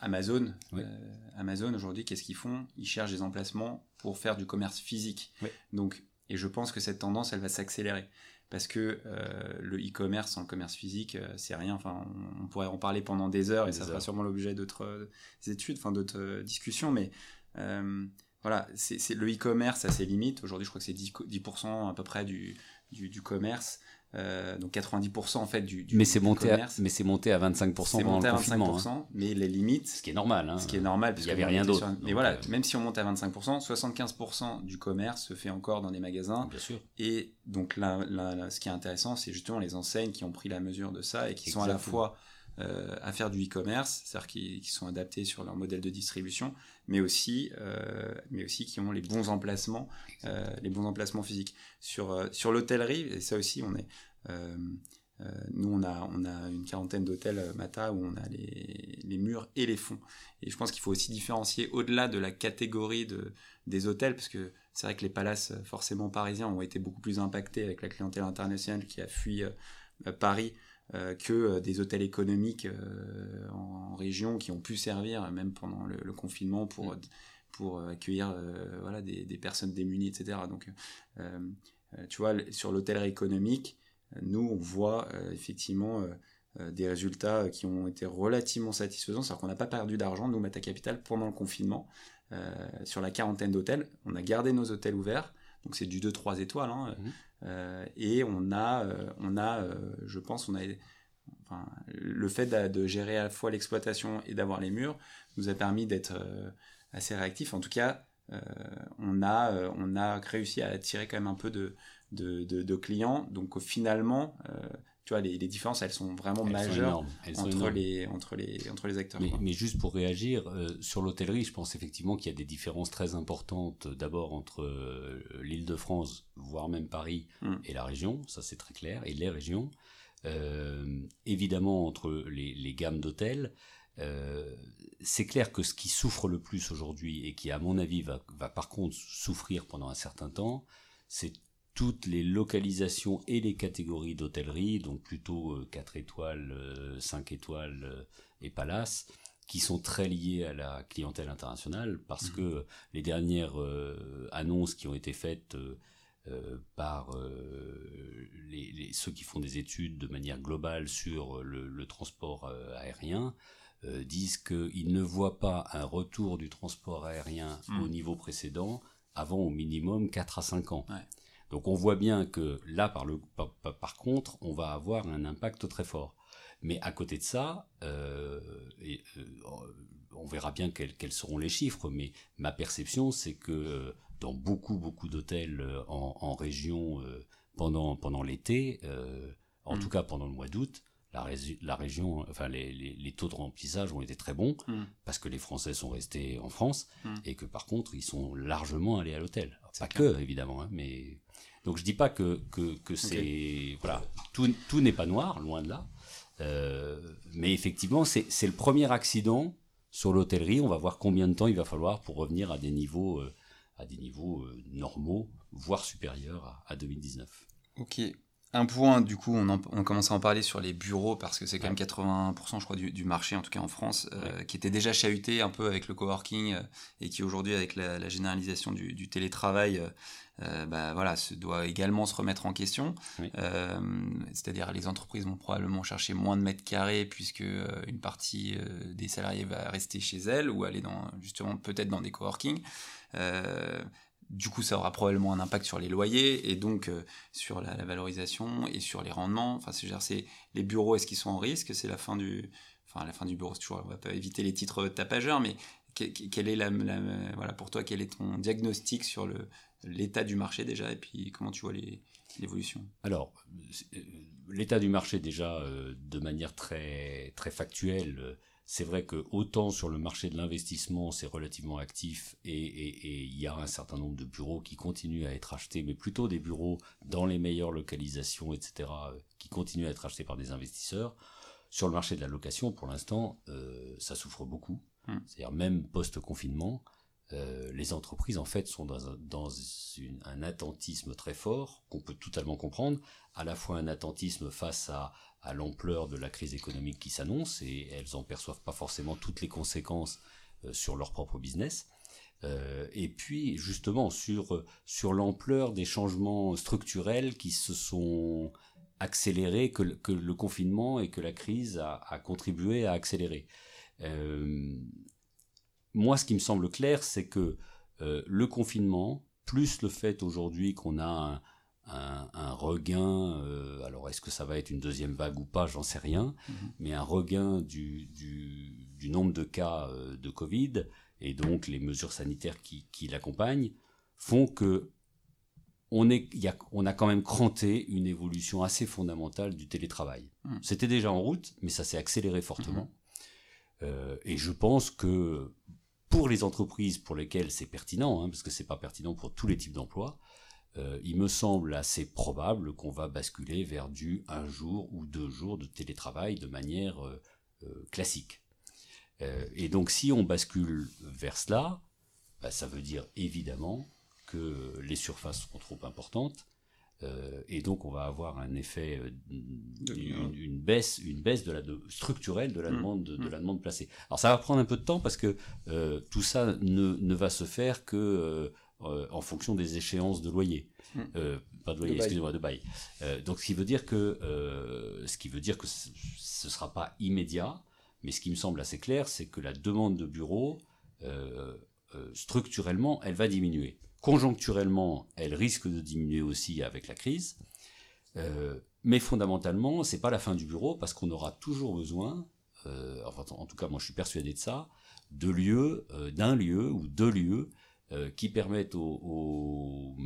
Amazon, Amazon aujourd'hui, qu'est-ce qu'ils font? Ils cherchent des emplacements pour faire du commerce physique. Donc, et je pense que cette tendance, elle va s'accélérer. Parce que euh, le e-commerce en commerce physique, euh, c'est rien. Enfin, on, pourrait en parler pendant des heures et ça sera sûrement l'objet d'autres euh, études, enfin d'autres discussions. Mais voilà, c'est le e-commerce à ses limites. Aujourd'hui, je crois que c'est 10%, à peu près du, du, du commerce. Euh, donc 90% en fait du, du mais c'est monté à, mais c'est monté à 25% pendant monté à 25%, hein. mais les limites ce qui est normal hein. ce qui est normal parce il n'y avait rien d'autre. mais voilà euh, même si on monte à 25% 75% du commerce se fait encore dans des magasins. Bien sûr. Et donc là, là, ce qui est intéressant c'est justement les enseignes qui ont pris la mesure de ça et qui sont à la fois à faire du e-commerce, c'est-à-dire qui, sont adaptés sur leur modèle de distribution, mais aussi, mais aussi qui ont les bons emplacements, les bons emplacements physiques. Sur, sur l'hôtellerie, et ça aussi, on est euh, nous, on a, on a une quarantaine d'hôtels euh, Mata où on a les, les, murs et les fonds. Et je pense qu'il faut aussi différencier au-delà de la catégorie de, des hôtels, parce que c'est vrai que les palaces, euh, forcément parisiens, ont été beaucoup plus impactés avec la clientèle internationale qui a fui Paris que des hôtels économiques en, région qui ont pu servir, même pendant le, confinement, pour, pour accueillir voilà, des, des, personnes démunies, etc. Donc, tu vois, sur l'hôtellerie économique, nous, on voit euh, effectivement euh, euh, des résultats qui ont été relativement satisfaisants, c'est-à-dire qu'on n'a pas perdu d'argent, nous, Mata Capital, pendant le confinement. sur la quarantaine d'hôtels, on a gardé nos hôtels ouverts, donc c'est du 2-3 étoiles, hein, mmh. Et on a, on a je pense, on a, le fait de, gérer à la fois l'exploitation et d'avoir les murs nous a permis d'être assez réactifs. En tout cas, on, a, on a réussi à attirer quand même un peu de, clients. Donc finalement, euh, tu vois, les, différences, elles sont vraiment majeures entre, les, entre, les, entre les acteurs. Mais, juste pour réagir, euh, sur l'hôtellerie, je pense effectivement qu'il y a des différences très importantes, d'abord entre euh, l'île de France, voire même Paris, hmm. et la région, ça c'est très clair, et les régions. évidemment, entre les, gammes d'hôtels, c'est clair que ce qui souffre le plus aujourd'hui, et qui à mon avis va, va par contre souffrir pendant un certain temps, c'est toutes les localisations et les catégories d'hôtellerie, donc plutôt 4 euh, étoiles, 5 euh, étoiles euh, et palaces, qui sont très liées à la clientèle internationale, parce mmh. que les dernières annonces qui ont été faites par les, ceux qui font des études de manière globale sur le, transport aérien disent qu'ils ne voient pas un retour du transport aérien mmh. au niveau précédent avant au minimum 4 à 5 ans. Donc on voit bien que là, par, le, par, contre, on va avoir un impact très fort. Mais à côté de ça, euh, et, euh, on verra bien quels, seront les chiffres, mais ma perception, c'est que euh, dans beaucoup, beaucoup d'hôtels en, région pendant, pendant l'été, en mm. tout cas pendant le mois d'août, la, la, région, enfin les, les, taux de remplissage ont été très bons mm. parce que les Français sont restés en France mm. et que par contre ils sont largement allés à l'hôtel. Pas que évidemment, hein, mais donc je dis pas que que, que c'est voilà tout tout n'est pas noir, loin de là. Euh, mais effectivement, c'est c'est le premier accident sur l'hôtellerie. On va voir combien de temps il va falloir pour revenir à des niveaux euh, à des niveaux euh, normaux, voire supérieurs à, à 2019. Ok. Un point, du coup, on, on, commence à en parler sur les bureaux parce que c'est quand même 80%, je crois, du, marché, en tout cas en France, euh, qui était déjà chahuté un peu avec le coworking euh, et qui aujourd'hui, avec la, généralisation du, télétravail, euh, bah, voilà, se doit également se remettre en question. C'est-à-dire, les entreprises vont probablement chercher moins de mètres carrés puisque une partie des salariés va rester chez elles ou aller dans, justement, peut-être dans des coworking. Du coup, ça aura probablement un impact sur les loyers et donc euh, sur la, valorisation et sur les rendements. Enfin, c'est les bureaux, est-ce qu'ils sont en risque? C'est la fin du, enfin la fin du bureau. toujours, on va pas éviter les titres tapageurs, mais est la, voilà pour toi, quel est ton diagnostic sur l'état du marché déjà et puis comment tu vois l'évolution? Alors, euh, l'état du marché déjà euh, de manière très très factuelle c'est vrai que autant sur le marché de l'investissement, c'est relativement actif et il y a un certain nombre de bureaux qui continuent à être achetés, mais plutôt des bureaux dans les meilleures localisations, etc., euh, qui continuent à être achetés par des investisseurs. Sur le marché de la location, pour l'instant, euh, ça souffre beaucoup. Hmm. C'est-à-dire même post-confinement, euh, les entreprises en fait sont dans, un, dans un attentisme très fort qu'on peut totalement comprendre, à la fois un attentisme face à, à l'ampleur de la crise économique qui s'annonce et elles en perçoivent pas forcément toutes les conséquences euh, sur leur propre business. Euh, et puis justement sur sur l'ampleur des changements structurels qui se sont accélérés que, le confinement et que la crise a, contribué à accélérer. Euh, moi, ce qui me semble clair, c'est que le confinement, plus le fait aujourd'hui qu'on a un, un, regain, euh, alors est-ce que ça va être une deuxième vague ou pas, j'en sais rien, mhm. mais un regain du, du, nombre de cas euh, de Covid et donc les mesures sanitaires qui, qui l'accompagnent font que on, est, y a, on a quand même cranté une évolution assez fondamentale du télétravail. Mm. C'était déjà en route, mais ça s'est accéléré fortement. Mm-hmm. Euh, et je pense que pour les entreprises pour lesquelles c'est pertinent, hein, parce que c'est pas pertinent pour tous les types d'emplois, euh, il me semble assez probable qu'on va basculer vers du un jour ou deux jours de télétravail de manière euh, euh, classique. Et donc si on bascule vers cela, bah, ça veut dire évidemment que les surfaces seront trop importantes. et donc on va avoir un effet, une, une baisse, une baisse de la de- structurelle de la Mm. demande de, de Mm. la demande placée. Alors ça va prendre un peu de temps parce que tout ça ne, ne va se faire que euh, en fonction des échéances de loyer. Mm. Euh, pas de loyer, excusez-moi, de bail. Euh, donc ce qui veut dire que ce qui veut dire que ce, sera pas immédiat, mais ce qui me semble assez clair, c'est que la demande de bureaux structurellement, elle va diminuer. Conjoncturellement, elle risque de diminuer aussi avec la crise. Mais fondamentalement, c'est pas la fin du bureau parce qu'on aura toujours besoin, enfin, en tout cas, moi je suis persuadé de ça, de lieux, d'un lieu ou deux lieux qui permettent aux, aux,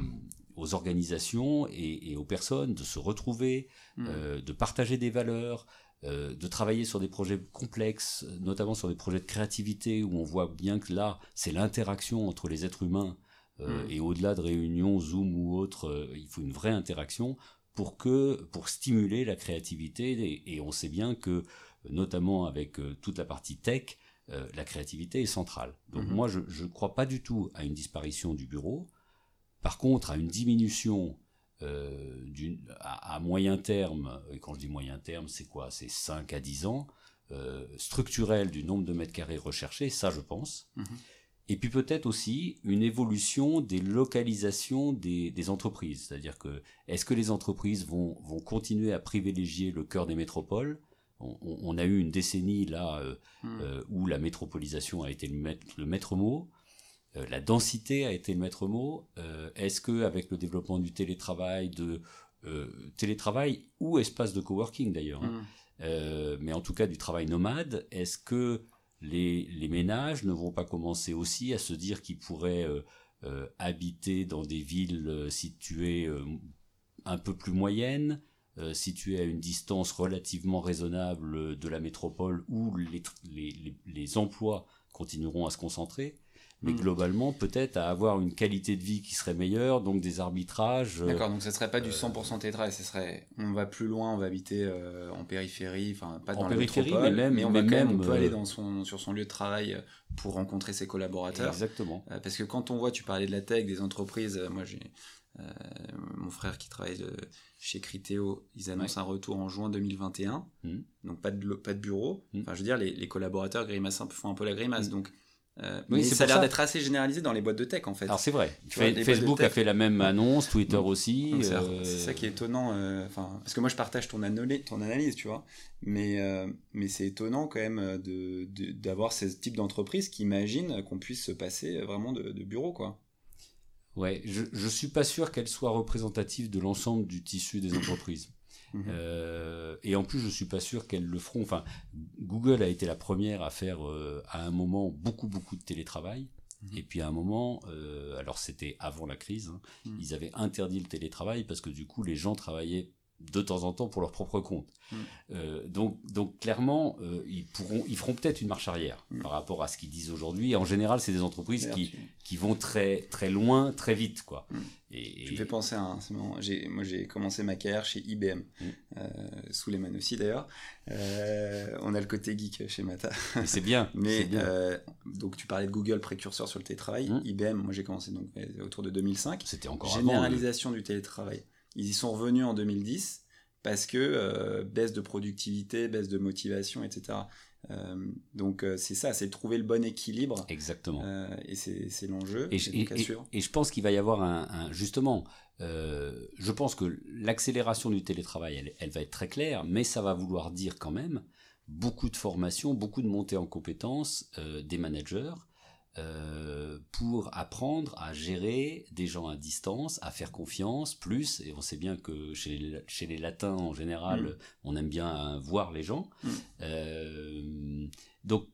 aux organisations et, et aux personnes de se retrouver, Mm. euh, de partager des valeurs, euh, de travailler sur des projets complexes, notamment sur des projets de créativité où on voit bien que là, c'est l'interaction entre les êtres humains euh, Mm. et au-delà de réunions Zoom ou autres, euh, il faut une vraie interaction pour que pour stimuler la créativité et, et on sait bien que notamment avec euh, toute la partie tech, euh, la créativité est centrale. Donc Mhm. moi je ne crois pas du tout à une disparition du bureau. Par contre, à une diminution euh, à, à moyen terme, et quand je dis moyen terme, c'est quoi? C'est 5 à 10 ans, euh, structurel du nombre de mètres carrés recherchés, ça je pense. Mhm. Et puis peut-être aussi une évolution des localisations des, des entreprises. C'est-à-dire que est-ce que les entreprises vont, vont continuer à privilégier le cœur des métropoles? On, a eu une décennie là euh, Mm. euh, où la métropolisation a été le maître, le maître mot, euh, la densité a été le maître mot. Est-ce que avec le développement du télétravail, de télétravail ou espace de coworking d'ailleurs, hein, Mm. euh, mais en tout cas du travail nomade, est-ce que les, les ménages ne vont pas commencer aussi à se dire qu'ils pourraient euh, euh, habiter dans des villes situées euh, un peu plus moyennes, euh, situées à une distance relativement raisonnable de la métropole où les, les, les, les emplois continueront à se concentrer mais Mm. globalement peut-être à avoir une qualité de vie qui serait meilleure, donc des arbitrages. euh, D'accord, donc ce serait pas du 100% télétravail, ce serait on va plus loin, on va habiter euh, en périphérie, enfin pas En dans périphérie, la métropole, mais même- on va mais même, même, on peut euh, aller dans son, sur son lieu de travail euh, pour rencontrer ses collaborateurs. Exactement. Euh, parce que quand on voit, tu parlais de la tech, des entreprises, euh, moi j'ai euh, mon frère qui travaille de- chez Criteo, ils annoncent un retour en juin 2021, Mhm. donc pas de, lo- pas de bureau. Mhm. Enfin, je veux dire, les, les collaborateurs grimacent un peu, font un peu la grimace, Mhm. donc. euh, Oui, mais ça a l'air d'être assez généralisé dans les boîtes de tech en fait. Alors c'est vrai. Vois, Facebook a fait la même annonce, Twitter aussi. C'est euh, ça qui est étonnant, euh, parce que moi je partage ton, analyse, tu vois, mais, euh, mais c'est étonnant quand même euh, de- de- d'avoir ce type d'entreprise qui imagine qu'on puisse se passer vraiment de, de bureau, quoi. Ouais, je, je suis pas sûr qu'elle soit représentative de l'ensemble du tissu des entreprises. Mhm. Euh, et en plus, je suis pas sûr qu'elles le feront. Enfin, Google a été la première à faire euh, à un moment beaucoup beaucoup de télétravail. Mhm. Et puis à un moment, euh, alors c'était avant la crise, hein, Mhm. ils avaient interdit le télétravail parce que du coup les gens travaillaient de temps en temps pour leur propre compte. Mhm. Euh, donc, donc clairement, euh, ils pourront, ils feront peut-être une marche arrière Mhm. par rapport à ce qu'ils disent aujourd'hui. En général, c'est des entreprises qui, qui vont très très loin, très vite, quoi. Mhm. Et, Tu me fais penser à un. Moi, j'ai commencé ma carrière chez IBM, Mm. euh, sous les aussi d'ailleurs. On a le côté geek chez Mata. c'est bien. Mais bien. donc, tu parlais de Google précurseur sur le télétravail. Mm. IBM, moi, j'ai commencé donc autour de 2005. C'était encore avant. Généralisation du télétravail. Ils y sont revenus en 2010 parce que euh, baisse de productivité, baisse de motivation, etc. Euh, donc, euh, c'est ça, c'est de trouver le bon équilibre. Exactement. et c'est l'enjeu. Et je, donc, à et- et- suivre. et je pense qu'il va y avoir un, un- justement, je pense que l'accélération du télétravail, elle, elle va être très claire, mais ça va vouloir dire quand même beaucoup de formation, beaucoup de montée en compétences des managers euh, pour apprendre à gérer des gens à distance, à faire confiance, plus, et on sait bien que chez les, chez les latins en général, Mm. on aime bien voir les gens. Mm. Euh, donc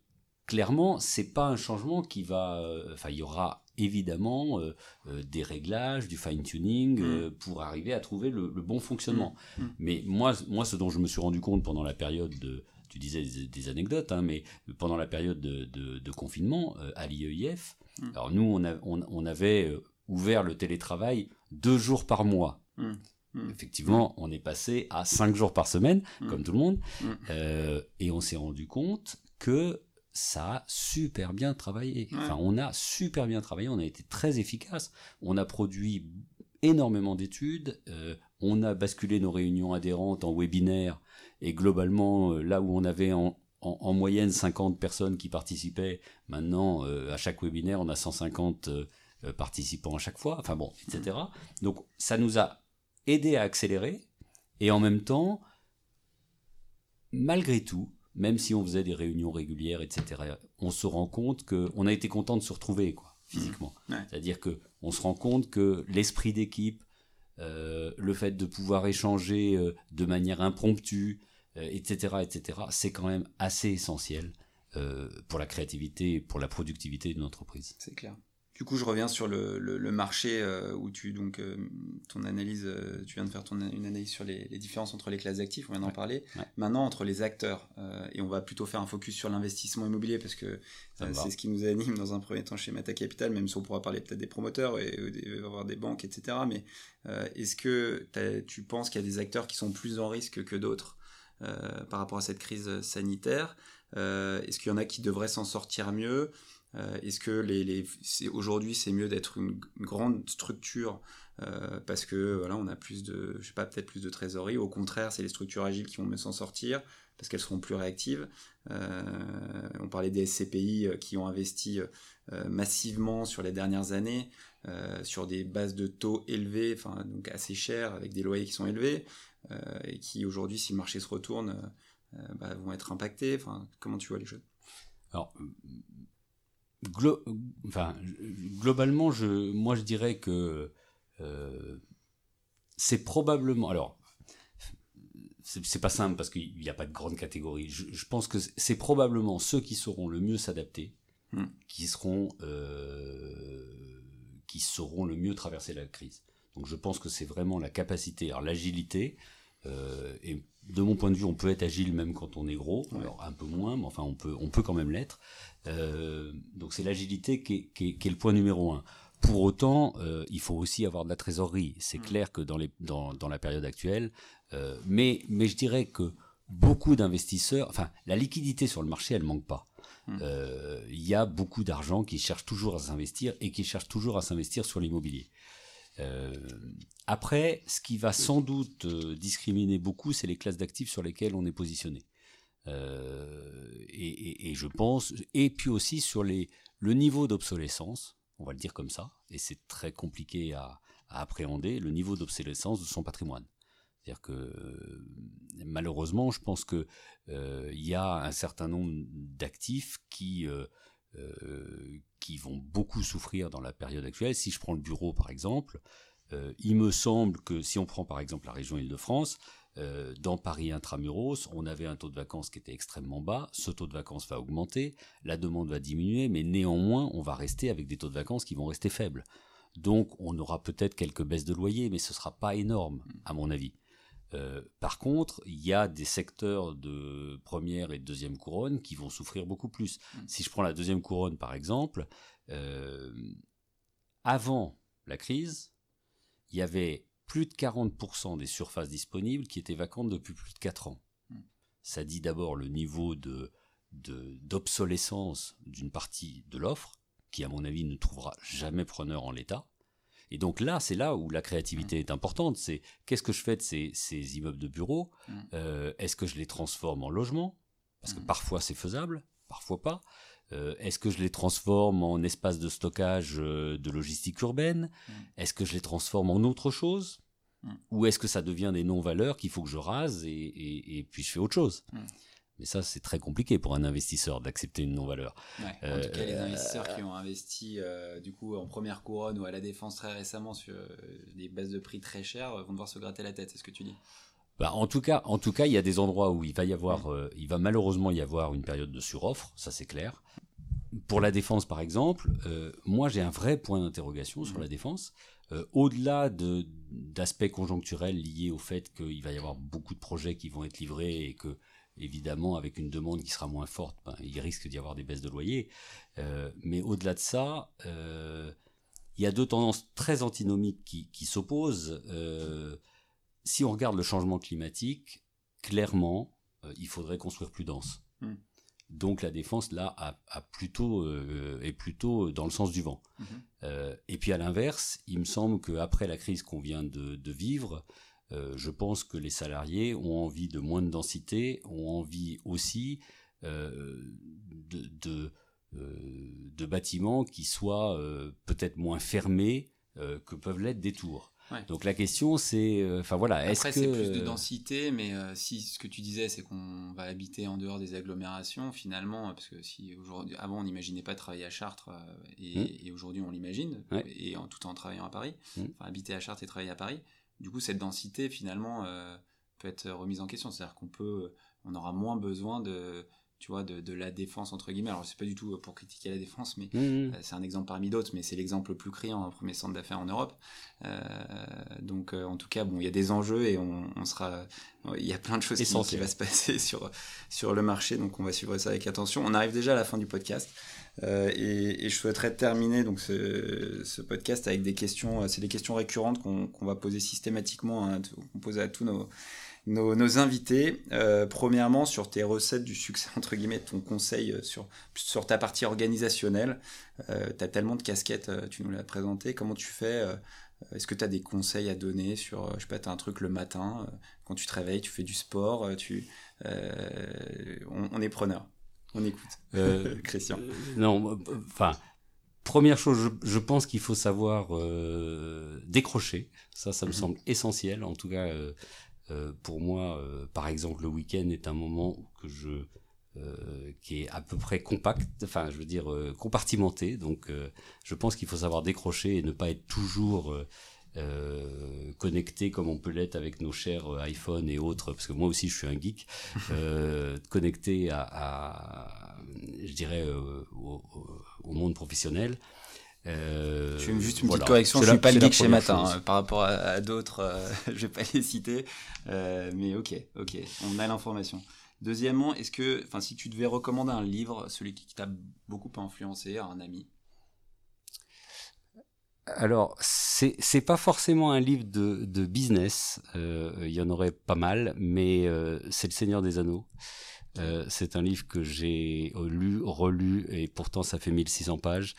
clairement, c'est pas un changement qui va. Enfin, il y aura évidemment des réglages, du fine tuning mm. pour arriver à trouver le, bon fonctionnement. Mais moi, moi, ce dont je me suis rendu compte pendant la période de tu disais des, anecdotes, hein, mais pendant la période de, confinement à l'IEIF, alors nous, on, on, avait ouvert le télétravail deux jours par mois. Mm. Effectivement, on est passé à 5 jours par semaine, mm. comme tout le monde, euh, et on s'est rendu compte que ça a super bien travaillé. Enfin, on a super bien travaillé, on a été très efficace, on a produit énormément d'études, euh, on a basculé nos réunions adhérentes en webinaire, et globalement, euh, là où on avait en, moyenne 50 personnes qui participaient, maintenant, à chaque webinaire, on a 150 participants à chaque fois, enfin bon, etc. Donc, ça nous a aider à accélérer, et en même temps, malgré tout, même si on faisait des réunions régulières, etc., on se rend compte qu'on a été content de se retrouver, quoi, physiquement. Mmh. C'est-à-dire que on se rend compte que l'esprit d'équipe, euh, le fait de pouvoir échanger euh, de manière impromptue, etc., euh, etc., c'est quand même assez essentiel pour la créativité pour la productivité d'une entreprise. C'est clair. Du coup, je reviens sur le, le, marché euh, où tu donc euh, ton analyse, euh, tu viens de faire ton, une analyse sur les, les différences entre les classes d'actifs, on vient d'en parler. Maintenant, entre les acteurs, et on va plutôt faire un focus sur l'investissement immobilier parce que c'est ce qui nous anime dans un premier temps chez Mata Capital, même si on pourra parler peut-être des promoteurs et, avoir des banques, etc. Mais est-ce que tu penses qu'il y a des acteurs qui sont plus en risque que d'autres par rapport à cette crise sanitaire? Est-ce qu'il y en a qui devraient s'en sortir mieux? Euh, est-ce que les, aujourd'hui c'est mieux d'être une, grande structure euh, parce que voilà on a plus de je sais pas peut-être plus de trésorerie. Au contraire c'est les structures agiles qui vont mieux s'en sortir parce qu'elles seront plus réactives. Euh, on parlait des SCPI qui ont investi massivement sur les dernières années sur des bases de taux élevées enfin donc assez chères avec des loyers qui sont élevés et qui aujourd'hui si le marché se retourne bah, vont être impactés. Enfin comment tu vois les choses? Alors enfin, globalement, je, moi je dirais que euh, c'est probablement. Alors, c'est pas simple parce qu'il n'y a pas de grande catégorie. Je, pense que c'est probablement ceux qui sauront le mieux s'adapter, hmm. qui seront, euh, qui sauront le mieux traverser la crise. Donc je pense que c'est vraiment la capacité, alors l'agilité. Euh, et de mon point de vue, on peut être agile même quand on est gros, alors un peu moins, mais enfin on peut, on peut quand même l'être. Euh, donc c'est l'agilité qui, est le point numéro un. Pour autant, euh, il faut aussi avoir de la trésorerie. C'est mm. clair que dans, les, dans, dans la période actuelle, euh, mais, mais je dirais que beaucoup d'investisseurs, enfin la liquidité sur le marché, elle manque pas. Mm. Il y a beaucoup d'argent qui cherche toujours à s'investir et qui cherche toujours à s'investir sur l'immobilier. Après, ce qui va sans doute discriminer beaucoup, c'est les classes d'actifs sur lesquelles on est positionné. Euh, et, je pense, et puis aussi sur le niveau d'obsolescence, on va le dire comme ça, et c'est très compliqué à, appréhender, le niveau d'obsolescence de son patrimoine. C'est-à-dire que euh, malheureusement, je pense que euh, il y a un certain nombre d'actifs qui qui vont beaucoup souffrir dans la période actuelle. Si je prends le bureau par exemple, il me semble que si on prend par exemple la région Île-de-France, euh, dans Paris intramuros, on avait un taux de vacances qui était extrêmement bas. Ce taux de vacances va augmenter, la demande va diminuer, mais néanmoins, on va rester avec des taux de vacances qui vont rester faibles. Donc, on aura peut-être quelques baisses de loyer, mais ce ne sera pas énorme, à mon avis. Euh, par contre, il y a des secteurs de première et de deuxième couronne qui vont souffrir beaucoup plus. Mm. Si je prends la deuxième couronne, par exemple, euh, avant la crise, il y avait plus de 40% des surfaces disponibles qui étaient vacantes depuis plus de 4 ans. Hmm. Ça dit d'abord le niveau de d'obsolescence d'une partie de l'offre, qui à mon avis ne trouvera jamais preneur en l'état. Et donc là, c'est là où la créativité est importante. C'est qu'est-ce que je fais de ces, ces immeubles de bureaux hmm. euh, Est-ce que je les transforme en logement? Parce que parfois c'est faisable, parfois pas. Euh, est-ce que je les transforme en espace de stockage euh, de logistique urbaine? Mm. Est-ce que je les transforme en autre chose? Mm. Ou est-ce que ça devient des non-valeurs qu'il faut que je rase et, puis je fais autre chose? Mm. Mais ça, c'est très compliqué pour un investisseur d'accepter une non-valeur. en tout cas, les euh, investisseurs qui ont investi du coup en première couronne ou à la défense très récemment sur des bases de prix très chères vont devoir se gratter la tête, c'est ce que tu dis? Bah, en tout cas, en tout cas, il y a des endroits où il va y avoir, euh, il va malheureusement y avoir une période de suroffre, ça c'est clair. Pour la défense, par exemple, euh, moi j'ai un vrai point d'interrogation sur la défense. Euh, au-delà de d'aspects conjoncturels liés au fait qu'il va y avoir beaucoup de projets qui vont être livrés et que évidemment avec une demande qui sera moins forte, ben, il risque d'y avoir des baisses de loyer. mais au-delà de ça, il y a deux tendances très antinomiques qui, qui s'opposent si on regarde le changement climatique, clairement, euh, il faudrait construire plus dense. Hmm. Donc la défense là a, plutôt euh, est plutôt dans le sens du vent. Euh, et puis à l'inverse, il me semble qu'après la crise qu'on vient de, vivre, je pense que les salariés ont envie de moins de densité, ont envie aussi de, de, bâtiments qui soient peut-être moins fermés que peuvent l'être des tours. Donc la question c'est, euh, enfin voilà, est-ce que c'est plus de densité, mais euh, si ce que tu disais c'est qu'on va habiter en dehors des agglomérations, finalement, parce que si aujourd'hui, avant on n'imaginait pas travailler à Chartres euh, mmh. et, aujourd'hui on l'imagine, et en tout en travaillant à Paris, mmh. enfin habiter à Chartres et travailler à Paris, du coup cette densité finalement peut être remise en question, c'est-à-dire qu'on peut, on aura moins besoin de tu vois, de, la défense, entre guillemets. Alors, c'est pas du tout pour critiquer la défense, mais mmh, mmh. Euh, c'est un exemple parmi d'autres, mais c'est l'exemple le plus criant, un premier centre d'affaires en Europe. Euh, donc, euh, en tout cas, bon, il y a des enjeux et on, sera, il y a plein de choses qui, vont se passer sur, sur le marché, donc on va suivre ça avec attention. On arrive déjà à la fin du podcast. Et, je souhaiterais terminer donc ce, podcast avec des questions. C'est des questions récurrentes qu'on va poser systématiquement, hein, qu'on pose à tous nos, invités. Euh, premièrement, sur tes recettes du succès, entre guillemets, ton conseil euh, sur, ta partie organisationnelle. Euh, tu as tellement de casquettes, tu nous l'as présenté. Comment tu fais Est-ce que tu as des conseils à donner sur, je sais pas, tu un truc le matin, quand tu te réveilles, tu fais du sport, tu, on, est preneur. On écoute. Christian. non, enfin. Première chose, je, pense qu'il faut savoir décrocher. Ça, ça me mhm. semble essentiel. En tout cas, euh, pour moi, euh, par exemple, le week-end est un moment que je euh, qui est à peu près compact, enfin je veux dire compartimenté. Donc je pense qu'il faut savoir décrocher et ne pas être toujours connecté comme on peut l'être avec nos chers iPhone et autres, parce que moi aussi je suis un geek, connecté à, je dirais, au, monde professionnel. Euh, je fais juste une petite correction, je suis pas le geek chez Matin hein, par rapport à, d'autres, euh, je vais pas les citer, euh, mais ok, ok, on a l'information. Deuxièmement, est-ce que, enfin, si tu devais recommander un livre, celui qui t'a beaucoup influencé à un ami? Alors, c'est c'est pas forcément un livre de, de business, il y en aurait pas mal, mais c'est Le Seigneur des Anneaux. Euh, c'est un livre que j'ai lu, relu, et pourtant ça fait 1600 pages,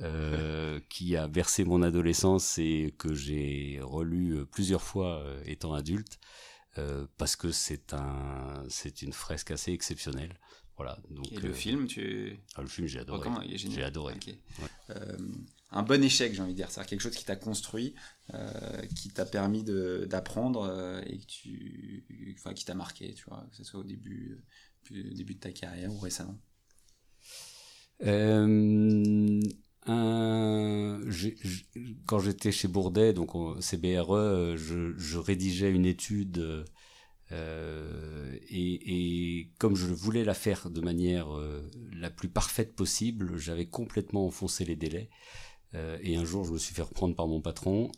euh, qui a versé mon adolescence et que j'ai relu euh, plusieurs fois étant adulte, parce que c'est un, c'est une fresque assez exceptionnelle. Voilà. Donc, et le film, tu. Ah, le film, j'ai adoré. J'ai adoré. Un bon échec, j'ai envie de dire. C'est quelque chose qui t'a construit, qui t'a permis d'apprendre et tu, enfin, qui t'a marqué, tu vois, que ce soit au début début de ta carrière ou récemment euh, quand j'étais chez Bourdet, donc au CBRE, je, rédigeais une étude euh, et, comme je voulais la faire de manière euh, la plus parfaite possible, j'avais complètement enfoncé les délais. Et un jour, je me suis fait reprendre par mon patron.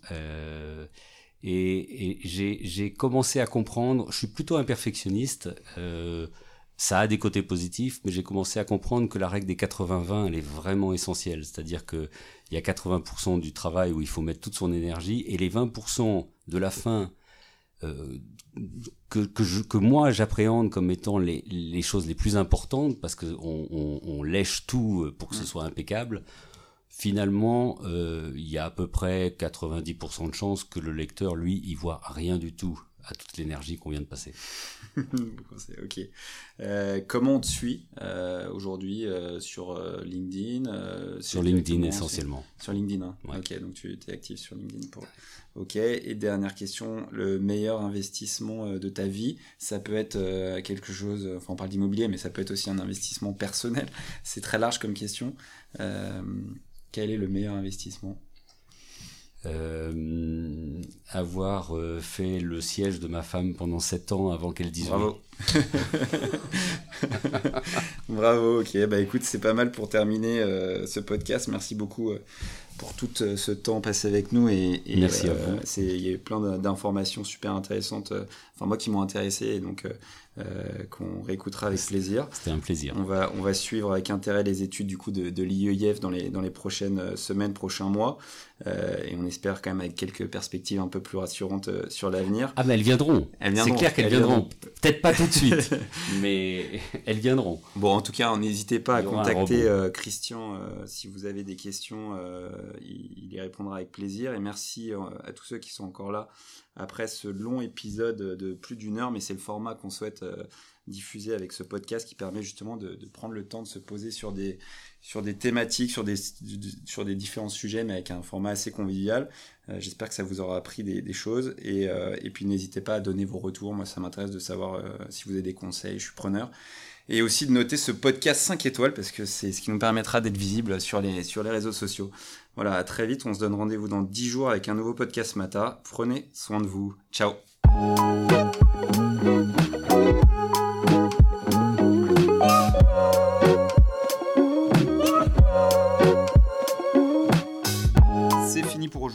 et, et j'ai commencé à comprendre, je suis plutôt un perfectionniste ça a des côtés positifs, mais j'ai commencé à comprendre que la règle des 80-20, elle est vraiment essentielle. C'est-à-dire qu'il y a 80% du travail où il faut mettre toute son énergie, et les 20% de la fin euh, que, que, moi j'appréhende comme étant les, les, choses les plus importantes, parce qu'on on, on, lèche tout pour que ce soit impeccable, finalement, euh, il y a à peu près 90% de chances que le lecteur, lui, il voit rien du tout à toute l'énergie qu'on vient de passer. ok. Euh, comment on te suit euh, aujourd'hui euh, sur LinkedIn Sur LinkedIn essentiellement. Sur LinkedIn, hein. ok. Donc tu es actif sur LinkedIn. Pour... Ok. Et dernière question, le meilleur investissement de ta vie, ça peut être quelque chose, enfin on parle d'immobilier, mais ça peut être aussi un investissement personnel. C'est très large comme question. Quel est le meilleur investissement? Euh, avoir fait le siège de ma femme pendant 7 ans avant qu'elle dise Bravo. Bravo, ok. Bah écoute, c'est pas mal pour terminer ce podcast. Merci beaucoup pour tout ce temps passé avec nous. Et, Merci à vous. Il y a eu plein d'informations super intéressantes, enfin moi qui m'ont intéressé. Et donc euh, qu'on réécoutera avec plaisir. C'était un plaisir. On va, on va suivre avec intérêt les études du coup de, de l'IEIF dans les, dans les prochaines euh, semaines, prochains mois. Euh, et on espère quand même avec quelques perspectives un peu plus rassurantes sur l'avenir. Ah mais elles viendront. Elles viendront. C'est clair qu'elles viendront. Peut-être pas tout de suite, mais elles viendront. Bon, en tout cas, n'hésitez pas à contacter Christian si vous avez des questions. il, il, y répondra avec plaisir. Et merci à tous ceux qui sont encore là après ce long épisode de plus d'une heure, mais c'est le format qu'on souhaite euh, diffuser avec ce podcast qui permet justement de, prendre le temps de se poser sur des, sur des thématiques, sur des, sur des différents sujets, mais avec un format assez convivial. Euh, j'espère que ça vous aura appris des, choses. Et, euh, et puis n'hésitez pas à donner vos retours. Moi, ça m'intéresse de savoir si vous avez des conseils. Je suis preneur et aussi de noter ce podcast 5 étoiles parce que c'est ce qui nous permettra d'être visible sur les, sur les réseaux sociaux. Voilà, à très vite, on se donne rendez-vous dans 10 jours avec un nouveau podcast Mata. Prenez soin de vous. Ciao